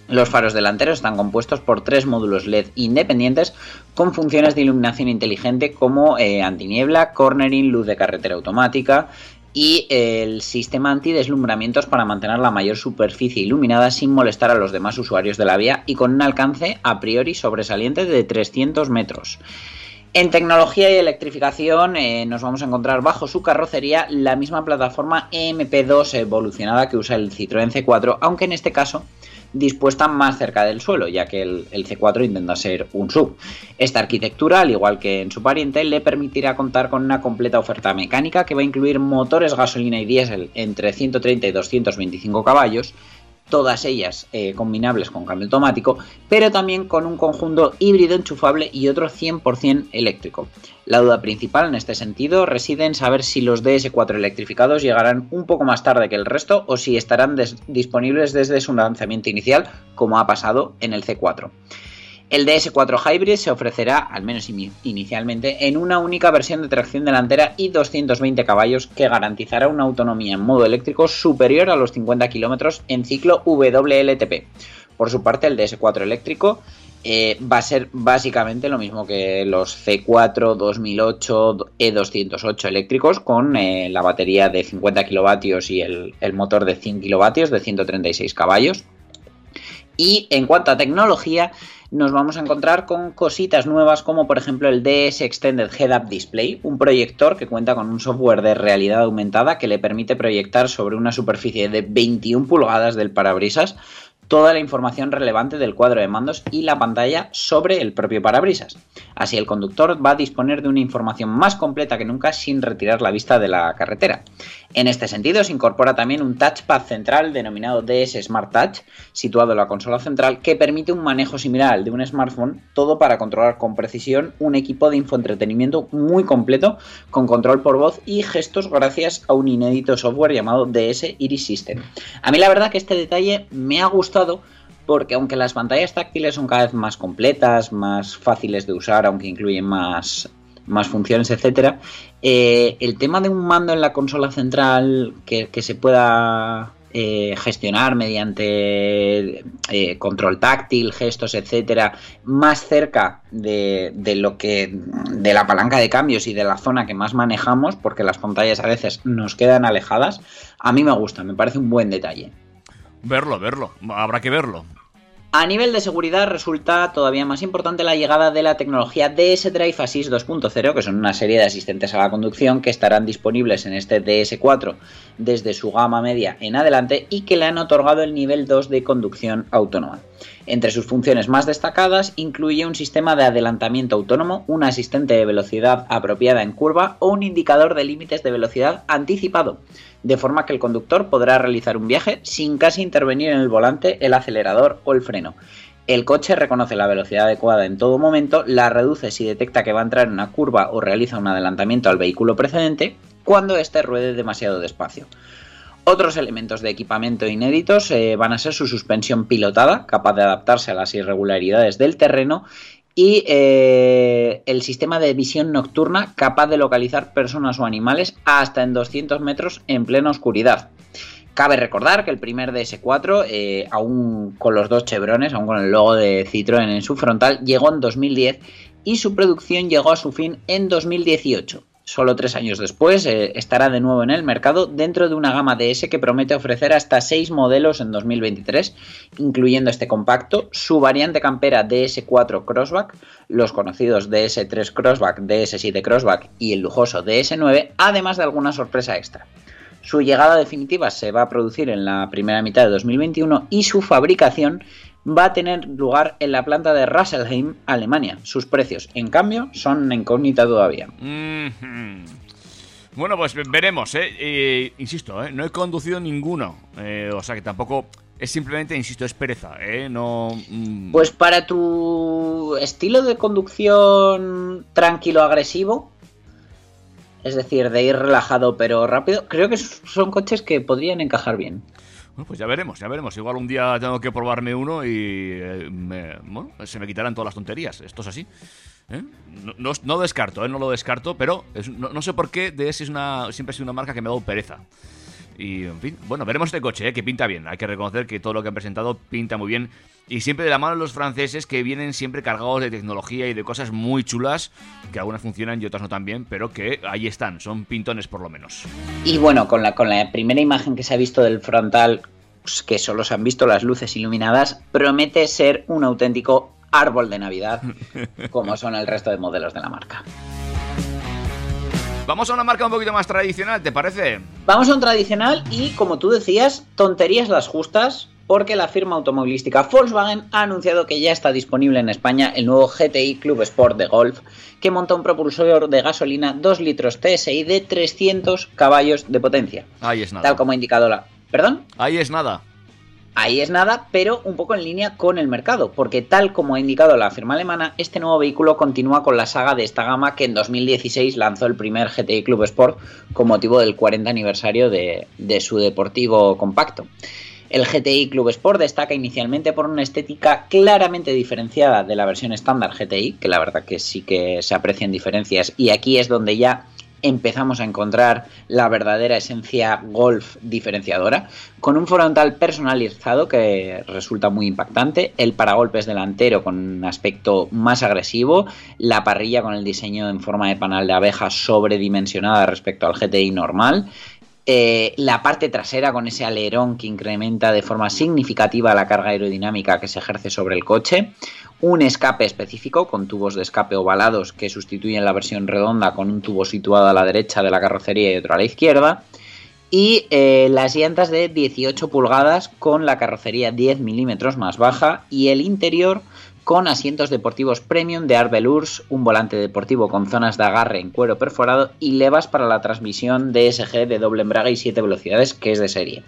Los faros delanteros están compuestos por tres módulos LED independientes con funciones de iluminación inteligente como eh, antiniebla, cornering, luz de carretera automática y eh, el sistema antideslumbramientos para mantener la mayor superficie iluminada sin molestar a los demás usuarios de la vía y con un alcance a priori sobresaliente de 300 metros. En tecnología y electrificación eh, nos vamos a encontrar bajo su carrocería la misma plataforma EMP2 evolucionada que usa el Citroën C4, aunque en este caso dispuesta más cerca del suelo, ya que el, el C4 intenta ser un sub. Esta arquitectura, al igual que en su pariente, le permitirá contar con una completa oferta mecánica que va a incluir motores gasolina y diésel entre 130 y 225 caballos, todas ellas eh, combinables con cambio automático, pero también con un conjunto híbrido enchufable y otro 100% eléctrico. La duda principal en este sentido reside en saber si los DS4 electrificados llegarán un poco más tarde que el resto o si estarán disponibles desde su lanzamiento inicial, como ha pasado en el C4. El DS4 Hybrid se ofrecerá, al menos ini- inicialmente, en una única versión de tracción delantera y 220 caballos que garantizará una autonomía en modo eléctrico superior a los 50 km en ciclo WLTP. Por su parte, el DS4 eléctrico eh, va a ser básicamente lo mismo que los C4 2008 E208 eléctricos con eh, la batería de 50 kilovatios y el, el motor de 100 kilovatios de 136 caballos. Y en cuanto a tecnología, nos vamos a encontrar con cositas nuevas como por ejemplo el DS Extended Head Up Display, un proyector que cuenta con un software de realidad aumentada que le permite proyectar sobre una superficie de 21 pulgadas del parabrisas toda la información relevante del cuadro de mandos y la pantalla sobre el propio parabrisas. Así el conductor va a disponer de una información más completa que nunca sin retirar la vista de la carretera. En este sentido se incorpora también un touchpad central denominado DS Smart Touch, situado en la consola central, que permite un manejo similar al de un smartphone, todo para controlar con precisión un equipo de infoentretenimiento muy completo con control por voz y gestos gracias a un inédito software llamado DS Iris System. A mí la verdad que este detalle me ha gustado porque aunque las pantallas táctiles son cada vez más completas, más fáciles de usar, aunque incluyen más, más funciones, etcétera, eh, el tema de un mando en la consola central que, que se pueda eh, gestionar mediante eh, control táctil, gestos, etcétera, más cerca de, de, lo que de la palanca de cambios y de la zona que más manejamos, porque las pantallas a veces nos quedan alejadas, a mí me gusta, me parece un buen detalle. Verlo, verlo. Habrá que verlo. A nivel de seguridad resulta todavía más importante la llegada de la tecnología DS Drive Assist 2.0, que son una serie de asistentes a la conducción que estarán disponibles en este DS4 desde su gama media en adelante y que le han otorgado el nivel 2 de conducción autónoma. Entre sus funciones más destacadas incluye un sistema de adelantamiento autónomo, un asistente de velocidad apropiada en curva o un indicador de límites de velocidad anticipado, de forma que el conductor podrá realizar un viaje sin casi intervenir en el volante, el acelerador o el freno. El coche reconoce la velocidad adecuada en todo momento, la reduce si detecta que va a entrar en una curva o realiza un adelantamiento al vehículo precedente cuando éste ruede demasiado despacio. Otros elementos de equipamiento inéditos eh, van a ser su suspensión pilotada, capaz de adaptarse a las irregularidades del terreno, y eh, el sistema de visión nocturna, capaz de localizar personas o animales hasta en 200 metros en plena oscuridad. Cabe recordar que el primer DS4, eh, aún con los dos chevrones, aún con el logo de Citroën en su frontal, llegó en 2010 y su producción llegó a su fin en 2018. Solo tres años después eh, estará de nuevo en el mercado dentro de una gama DS que promete ofrecer hasta seis modelos en 2023, incluyendo este compacto, su variante campera DS4 Crossback, los conocidos DS3 Crossback, DS7 Crossback y el lujoso DS9, además de alguna sorpresa extra. Su llegada definitiva se va a producir en la primera mitad de 2021 y su fabricación va a tener lugar en la planta de Rasselheim, Alemania. Sus precios, en cambio, son una incógnita todavía. Mm -hmm. Bueno, pues veremos, ¿eh? eh insisto, ¿eh? no he conducido ninguno. Eh, o sea que tampoco es simplemente, insisto, es pereza, ¿eh? No. Mm. Pues para tu estilo de conducción tranquilo-agresivo, es decir, de ir relajado pero rápido, creo que son coches que podrían encajar bien. Bueno, pues ya veremos, ya veremos. Igual un día tengo que probarme uno y eh, me, bueno, se me quitarán todas las tonterías. Esto es así. ¿Eh? No, descarto, ¿eh? no lo descarto, pero no, sé por qué DS es una, siempre ha sido una marca que me ha dado pereza. Y, en fin, bueno, veremos este coche, que pinta bien. Hay que reconocer que todo lo que han presentado pinta muy bien. Y siempre de la mano de los franceses que vienen siempre cargados de tecnología y de cosas muy chulas, que algunas funcionan y otras no tan bien, pero que ahí están, son pintones por lo menos. Y bueno, con la, con la primera imagen que se ha visto del frontal, pues, que solo se han visto las luces iluminadas, promete ser un auténtico árbol de Navidad, como son el resto de modelos de la marca. Vamos a una marca un poquito más tradicional, ¿te parece? Vamos a un tradicional y, como tú decías, tonterías las justas, porque la firma automovilística Volkswagen ha anunciado que ya está disponible en España el nuevo GTI Club Sport de Golf, que monta un propulsor de gasolina 2 litros TSI de 300 caballos de potencia. Ahí es nada. Tal como ha indicado la... ¿Perdón? Ahí es nada. Ahí es nada, pero un poco en línea con el mercado, porque tal como ha indicado la firma alemana, este nuevo vehículo continúa con la saga de esta gama que en 2016 lanzó el primer GTI Club Sport con motivo del 40 aniversario de, de su deportivo compacto. El GTI Club Sport destaca inicialmente por una estética claramente diferenciada de la versión estándar GTI, que la verdad que sí que se aprecian diferencias, y aquí es donde ya empezamos a encontrar la verdadera esencia golf diferenciadora, con un frontal personalizado que resulta muy impactante, el paragolpes delantero con un aspecto más agresivo, la parrilla con el diseño en forma de panal de abeja sobredimensionada respecto al GTI normal, eh, la parte trasera con ese alerón que incrementa de forma significativa la carga aerodinámica que se ejerce sobre el coche, un escape específico con tubos de escape ovalados que sustituyen la versión redonda con un tubo situado a la derecha de la carrocería y otro a la izquierda, Y eh, las llantas de 18 pulgadas con la carrocería 10 milímetros más baja y el interior con asientos deportivos premium de Arbelurs, un volante deportivo con zonas de agarre en cuero perforado y levas para la transmisión DSG de doble embrague y 7 velocidades, que es de serie.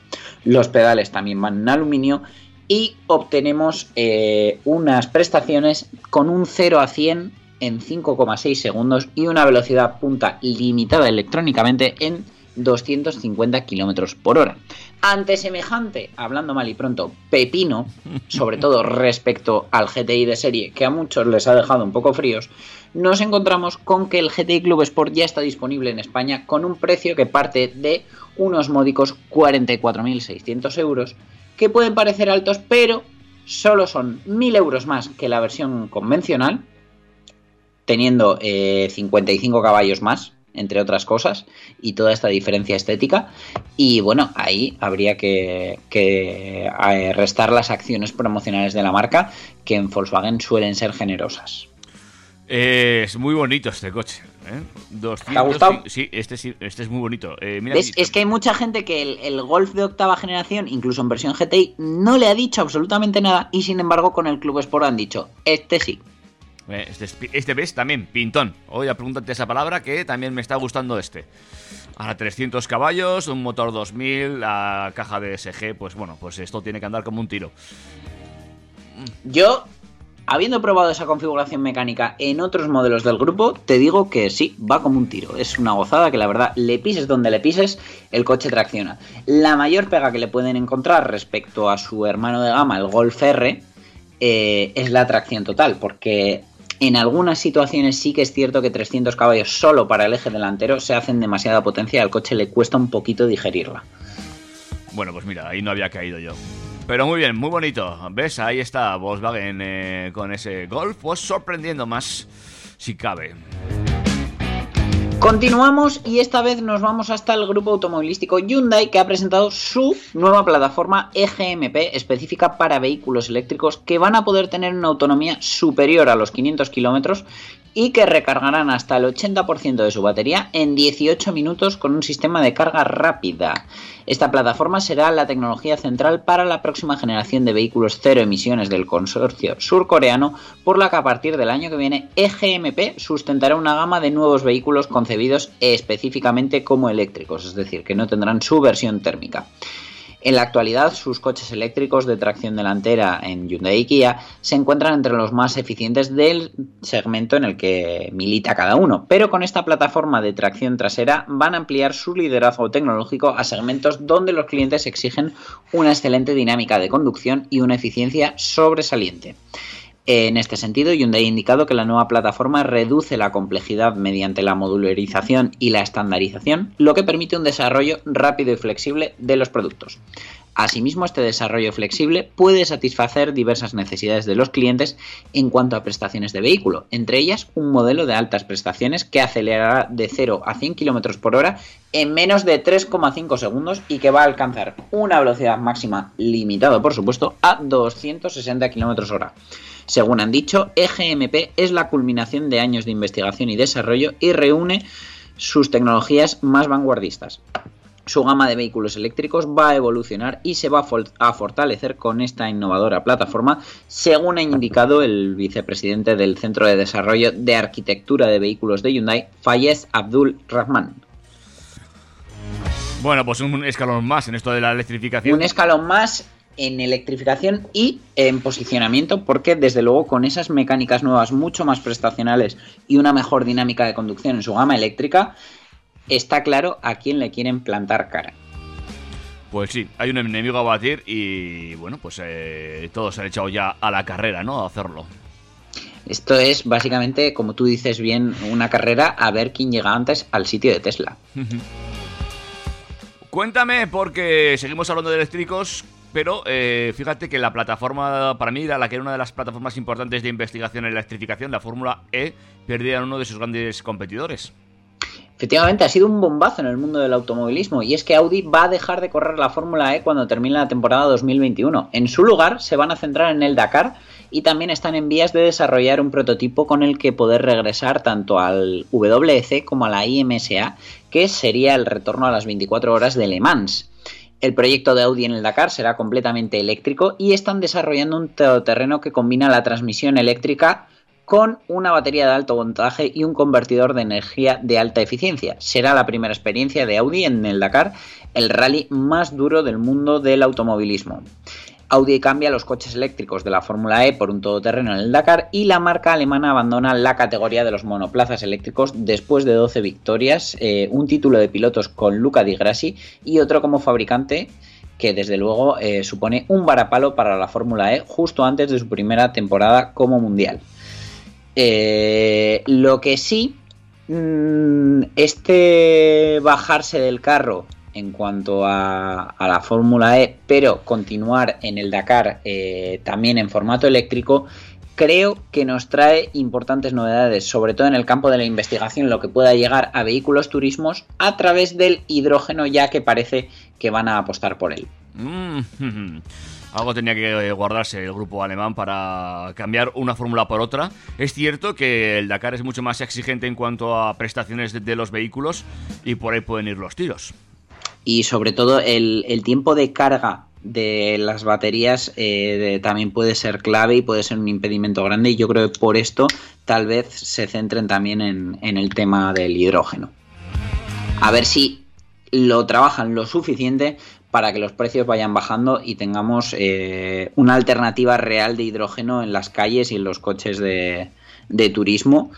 Los pedales también van en aluminio y obtenemos eh, unas prestaciones con un 0 a 100 en 5,6 segundos y una velocidad punta limitada electrónicamente en 250 kilómetros por hora. Ante semejante, hablando mal y pronto, pepino, sobre todo respecto al GTI de serie, que a muchos les ha dejado un poco fríos, nos encontramos con que el GTI Club Sport ya está disponible en España con un precio que parte de unos módicos 44.600 euros, que pueden parecer altos, pero solo son 1.000 euros más que la versión convencional, teniendo eh, 55 caballos más, entre otras cosas, y toda esta diferencia estética. Y bueno, ahí habría que, que, eh, restar las acciones promocionales de la marca, que en Volkswagen suelen ser generosas. Eh, es muy bonito este coche. ¿eh? 200, ¿Te ha gustado? Sí, este, sí, este es muy bonito. Eh, mira, ¿Ves? Es que hay mucha gente que el, el, Golf de octava generación, incluso en versión GTI, no le ha dicho absolutamente nada y sin embargo con el Club Sport han dicho, este sí. Eh, Este, es- este ves también, pintón. Hoy apúntate esa palabra que también me está gustando este. Ahora 300 caballos, un motor 2000, la caja de SG, pues bueno, pues esto tiene que andar como un tiro. Yo, habiendo probado esa configuración mecánica en otros modelos del grupo, te digo que sí, va como un tiro. Es una gozada que la verdad, le pises donde le pises, el coche tracciona. La mayor pega que le pueden encontrar respecto a su hermano de gama, el Golf R, eh, es la tracción total, porque en algunas situaciones sí que es cierto que 300 caballos solo para el eje delantero se hacen demasiada potencia y al coche le cuesta un poquito digerirla. Bueno, pues mira, ahí no había caído yo. Pero muy bien, muy bonito. ¿Ves? Ahí está Volkswagen eh, con ese Golf, pues sorprendiendo más si cabe. Continuamos y esta vez nos vamos hasta el grupo automovilístico Hyundai que ha presentado su nueva plataforma EGMP específica para vehículos eléctricos que van a poder tener una autonomía superior a los 500 kilómetros y que recargarán hasta el 80% de su batería en 18 minutos con un sistema de carga rápida. Esta plataforma será la tecnología central para la próxima generación de vehículos cero emisiones del consorcio surcoreano, por la que a partir del año que viene EGMP sustentará una gama de nuevos vehículos concebidos específicamente como eléctricos, es decir, que no tendrán su versión térmica. En la actualidad, sus coches eléctricos de tracción delantera en Hyundai y Kia se encuentran entre los más eficientes del segmento en el que milita cada uno, pero con esta plataforma de tracción trasera van a ampliar su liderazgo tecnológico a segmentos donde los clientes exigen una excelente dinámica de conducción y una eficiencia sobresaliente. En este sentido, Hyundai ha indicado que la nueva plataforma reduce la complejidad mediante la modularización y la estandarización, lo que permite un desarrollo rápido y flexible de los productos. Asimismo, este desarrollo flexible puede satisfacer diversas necesidades de los clientes en cuanto a prestaciones de vehículo, entre ellas un modelo de altas prestaciones que acelerará de 0 a 100 km por hora en menos de 3,5 segundos y que va a alcanzar una velocidad máxima limitada, por supuesto, a 260 km hora. Según han dicho, EGMP es la culminación de años de investigación y desarrollo y reúne sus tecnologías más vanguardistas. Su gama de vehículos eléctricos va a evolucionar y se va a, for a, fortalecer con esta innovadora plataforma, según ha indicado el vicepresidente del Centro de Desarrollo de Arquitectura de Vehículos de Hyundai, Fayez Abdul Rahman. Bueno, pues un escalón más en esto de la electrificación. Un escalón más en electrificación y en posicionamiento, porque desde luego con esas mecánicas nuevas mucho más prestacionales y una mejor dinámica de conducción en su gama eléctrica, está claro a quién le quieren plantar cara. Pues sí, hay un enemigo a batir y bueno, pues eh, todos se han echado ya a la carrera, ¿no? A hacerlo. Esto es básicamente, como tú dices bien, una carrera a ver quién llega antes al sitio de Tesla. Cuéntame, porque seguimos hablando de eléctricos, pero eh, fíjate que la plataforma, para mí, era la que era una de las plataformas importantes de investigación en electrificación, la Fórmula E, perdía a uno de sus grandes competidores. Efectivamente, ha sido un bombazo en el mundo del automovilismo y es que Audi va a dejar de correr la Fórmula E cuando termine la temporada 2021. En su lugar, se van a centrar en el Dakar y también están en vías de desarrollar un prototipo con el que poder regresar tanto al WEC como a la IMSA, que sería el retorno a las 24 horas de Le Mans. El proyecto de Audi en el Dakar será completamente eléctrico y están desarrollando un todoterreno que combina la transmisión eléctrica con una batería de alto voltaje y un convertidor de energía de alta eficiencia. Será la primera experiencia de Audi en el Dakar, el rally más duro del mundo del automovilismo. Audi cambia los coches eléctricos de la Fórmula E por un todoterreno en el Dakar y la marca alemana abandona la categoría de los monoplazas eléctricos después de 12 victorias, eh, un título de pilotos con Luca Di Grassi y otro como fabricante que desde luego eh, supone un varapalo para la Fórmula E justo antes de su primera temporada como mundial. Eh, lo que sí, mm, este bajarse del carro en cuanto a, la Fórmula E, pero continuar en el Dakar eh, también en formato eléctrico, creo que nos trae importantes novedades, sobre todo en el campo de la investigación, lo que pueda llegar a vehículos turismos a través del hidrógeno, ya que parece que van a apostar por él. Mm, Algo tenía que guardarse el grupo alemán para cambiar una fórmula por otra. Es cierto que el Dakar es mucho más exigente en cuanto a prestaciones de, de los vehículos y por ahí pueden ir los tiros. Y sobre todo el, tiempo de carga de las baterías eh, también puede ser clave y puede ser un impedimento grande y yo creo que por esto tal vez se centren también en, el tema del hidrógeno. A ver si lo trabajan lo suficiente para que los precios vayan bajando y tengamos eh, una alternativa real de hidrógeno en las calles y en los coches de turismo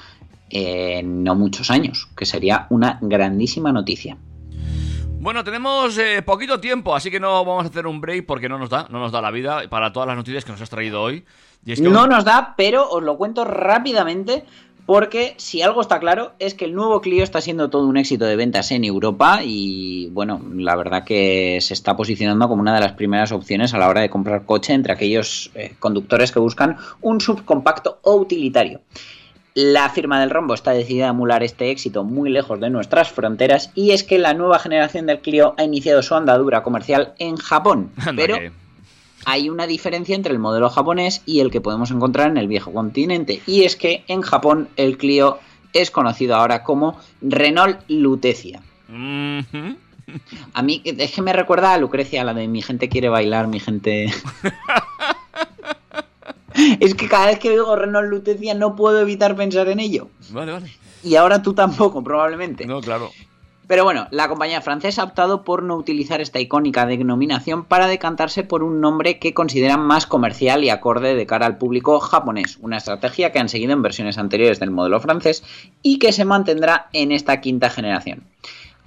en no muchos años, que sería una grandísima noticia. Bueno, tenemos eh, poquito tiempo, así que no vamos a hacer un break porque no nos da, no nos da la vida para todas las noticias que nos has traído hoy. Y es que No nos da, pero os lo cuento rápidamente porque si algo está claro es que el nuevo Clio está siendo todo un éxito de ventas en Europa y bueno, la verdad que se está posicionando como una de las primeras opciones a la hora de comprar coche entre aquellos eh, conductores que buscan un subcompacto o utilitario. La firma del rombo está decidida a emular este éxito muy lejos de nuestras fronteras y es que la nueva generación del Clio ha iniciado su andadura comercial en Japón, pero hay una diferencia entre el modelo japonés y el que podemos encontrar en el viejo continente. Y es que en Japón el Clio es conocido ahora como Renault Lutecia. A mí es que me recuerda a Lucrecia, la de mi gente quiere bailar, mi gente... es que cada vez que digo Renault Lutecia no puedo evitar pensar en ello. Vale, vale. Y ahora tú tampoco, probablemente. No, claro. Pero bueno, la compañía francesa ha optado por no utilizar esta icónica denominación para decantarse por un nombre que consideran más comercial y acorde de cara al público japonés, una estrategia que han seguido en versiones anteriores del modelo francés y que se mantendrá en esta quinta generación.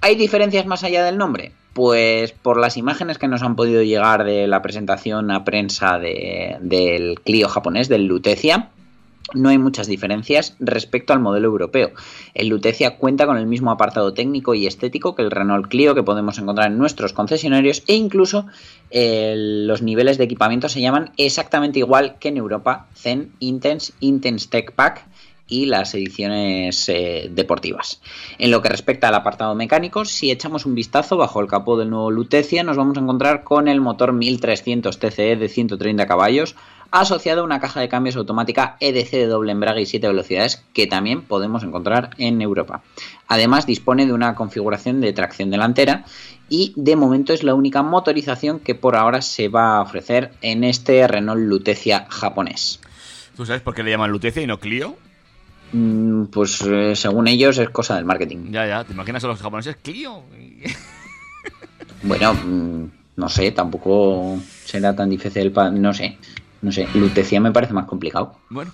¿Hay diferencias más allá del nombre? Pues por las imágenes que nos han podido llegar de la presentación a prensa de- del Clio japonés, del Lutecia, no hay muchas diferencias respecto al modelo europeo. El Lutecia cuenta con el mismo apartado técnico y estético que el Renault Clio que podemos encontrar en nuestros concesionarios e incluso los niveles de equipamiento se llaman exactamente igual que en Europa, Zen, Intense, Intense Tech Pack y las ediciones eh, deportivas. En lo que respecta al apartado mecánico, si echamos un vistazo bajo el capó del nuevo Lutecia, nos vamos a encontrar con el motor 1300 TCE de 130 caballos, asociado a una caja de cambios automática EDC de doble embrague y 7 velocidades que también podemos encontrar en Europa. Además dispone de una configuración de tracción delantera y de momento es la única motorización que por ahora se va a ofrecer en este Renault Lutecia japonés. ¿Tú sabes por qué le llaman Lutecia y no Clio? Mm, Pues eh, según ellos es cosa del marketing. Ya, ya, ¿te imaginas a los japoneses? Clio. Bueno, mm, no sé, tampoco será tan difícil para... No sé, no sé. Lutecia me parece más complicado. Bueno.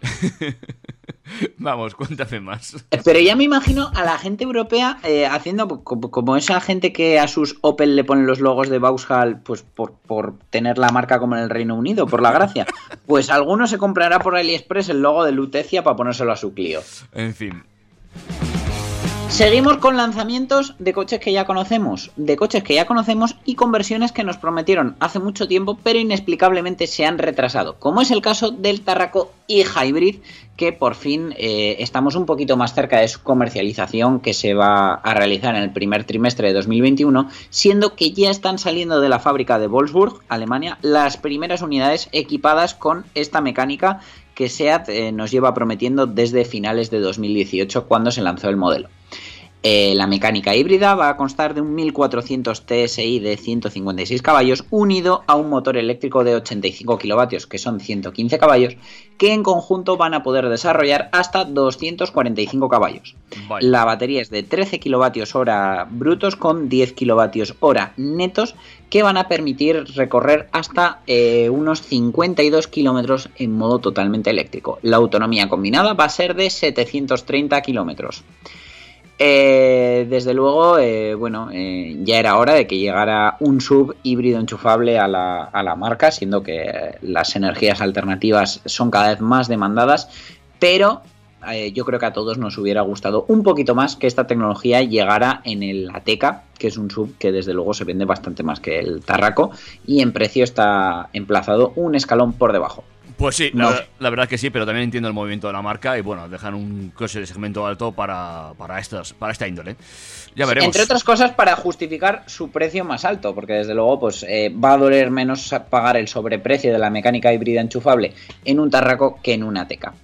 Vamos, cuéntame más. Pero ya me imagino a la gente europea eh, haciendo como, como esa gente que a sus Opel le ponen los logos de Vauxhall pues por, por tener la marca como en el Reino Unido, por la gracia. Pues alguno se comprará por AliExpress el logo de Lutecia para ponérselo a su Clio. En fin. Seguimos con lanzamientos de coches que ya conocemos, de coches que ya conocemos y conversiones que nos prometieron hace mucho tiempo, pero inexplicablemente se han retrasado, como es el caso del Tarraco e-Hybrid, que por fin eh, estamos un poquito más cerca de su comercialización que se va a realizar en el primer trimestre de 2021, siendo que ya están saliendo de la fábrica de Wolfsburg, Alemania, las primeras unidades equipadas con esta mecánica que SEAT eh, nos lleva prometiendo desde finales de 2018 cuando se lanzó el modelo. Eh, la mecánica híbrida va a constar de un 1400 TSI de 156 caballos unido a un motor eléctrico de 85 kilovatios, que son 115 caballos, que en conjunto van a poder desarrollar hasta 245 caballos. La batería es de 13 kilovatios hora brutos con 10 kilovatios hora netos que van a permitir recorrer hasta eh, unos 52 kilómetros en modo totalmente eléctrico. La autonomía combinada va a ser de 730 kilómetros. Eh, desde luego, eh, bueno, eh, ya era hora de que llegara un sub híbrido enchufable a la, a la marca, siendo que las energías alternativas son cada vez más demandadas, pero yo creo que a todos nos hubiera gustado un poquito más que esta tecnología llegara en el Ateca, que es un sub que desde luego se vende bastante más que el Tarraco y en precio está emplazado un escalón por debajo. Pues sí, la, No. la verdad que sí, pero también entiendo el movimiento de la marca y bueno, dejan un coche de segmento alto para, para, estos, para esta índole. Ya veremos. Entre otras cosas para justificar su precio más alto, porque desde luego pues eh, va a doler menos pagar el sobreprecio de la mecánica híbrida enchufable en un Tarraco que en una Teca.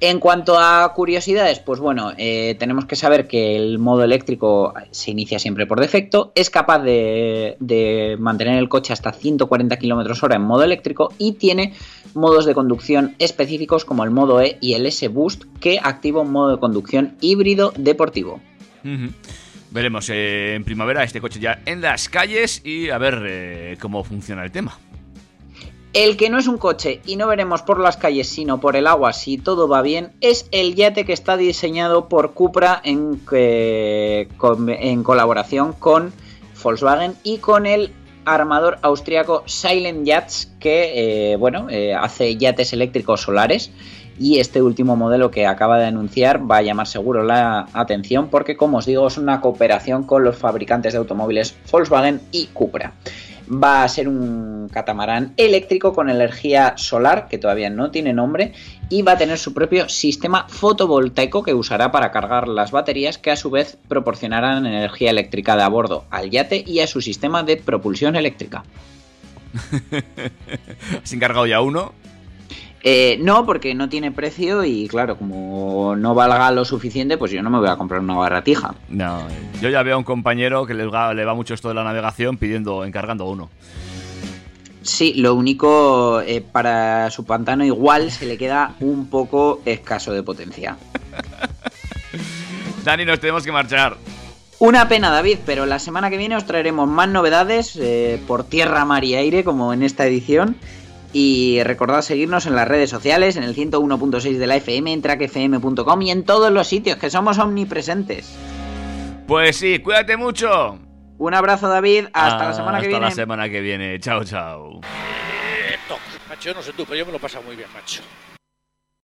En cuanto a curiosidades, pues bueno, eh, tenemos que saber que el modo eléctrico se inicia siempre por defecto, es capaz de, de mantener el coche hasta 140 km hora en modo eléctrico y tiene modos de conducción específicos como el modo E y el S Boost que activa un modo de conducción híbrido deportivo. Veremos eh, en primavera este coche ya en las calles y a ver eh, cómo funciona el tema. El que no es un coche y no veremos por las calles sino por el agua si todo va bien es el yate que está diseñado por Cupra en, eh, con- en colaboración con Volkswagen y con el armador austriaco Silent Yachts que eh, bueno eh, hace yates eléctricos solares y este último modelo que acaba de anunciar va a llamar seguro la atención porque como os digo es una cooperación con los fabricantes de automóviles Volkswagen y Cupra. Va a ser un catamarán eléctrico con energía solar, que todavía no tiene nombre, y va a tener su propio sistema fotovoltaico que usará para cargar las baterías, que a su vez proporcionarán energía eléctrica de a bordo al yate y a su sistema de propulsión eléctrica. ¿Has encargado ya uno? Eh, no, porque no tiene precio y claro, como no valga lo suficiente, pues yo no me voy a comprar una baratija. No, yo ya veo a un compañero que le va, le va mucho esto de la navegación pidiendo, encargando uno. Sí, lo único eh, para su pantano igual se le queda un poco escaso de potencia. Dani, nos tenemos que marchar. Una pena, David, pero la semana que viene os traeremos más novedades eh, por tierra, mar y aire, como en esta edición. Y recordad seguirnos en las redes sociales, en el 101.6 de la FM, en trackfm.com y en todos los sitios, que somos omnipresentes. Pues sí, cuídate mucho. Un abrazo, David. Hasta la semana que Hasta viene. la semana que viene. Chao, chao. Eh. Macho, yo no sé tú, pero yo me lo he pasado muy bien, macho.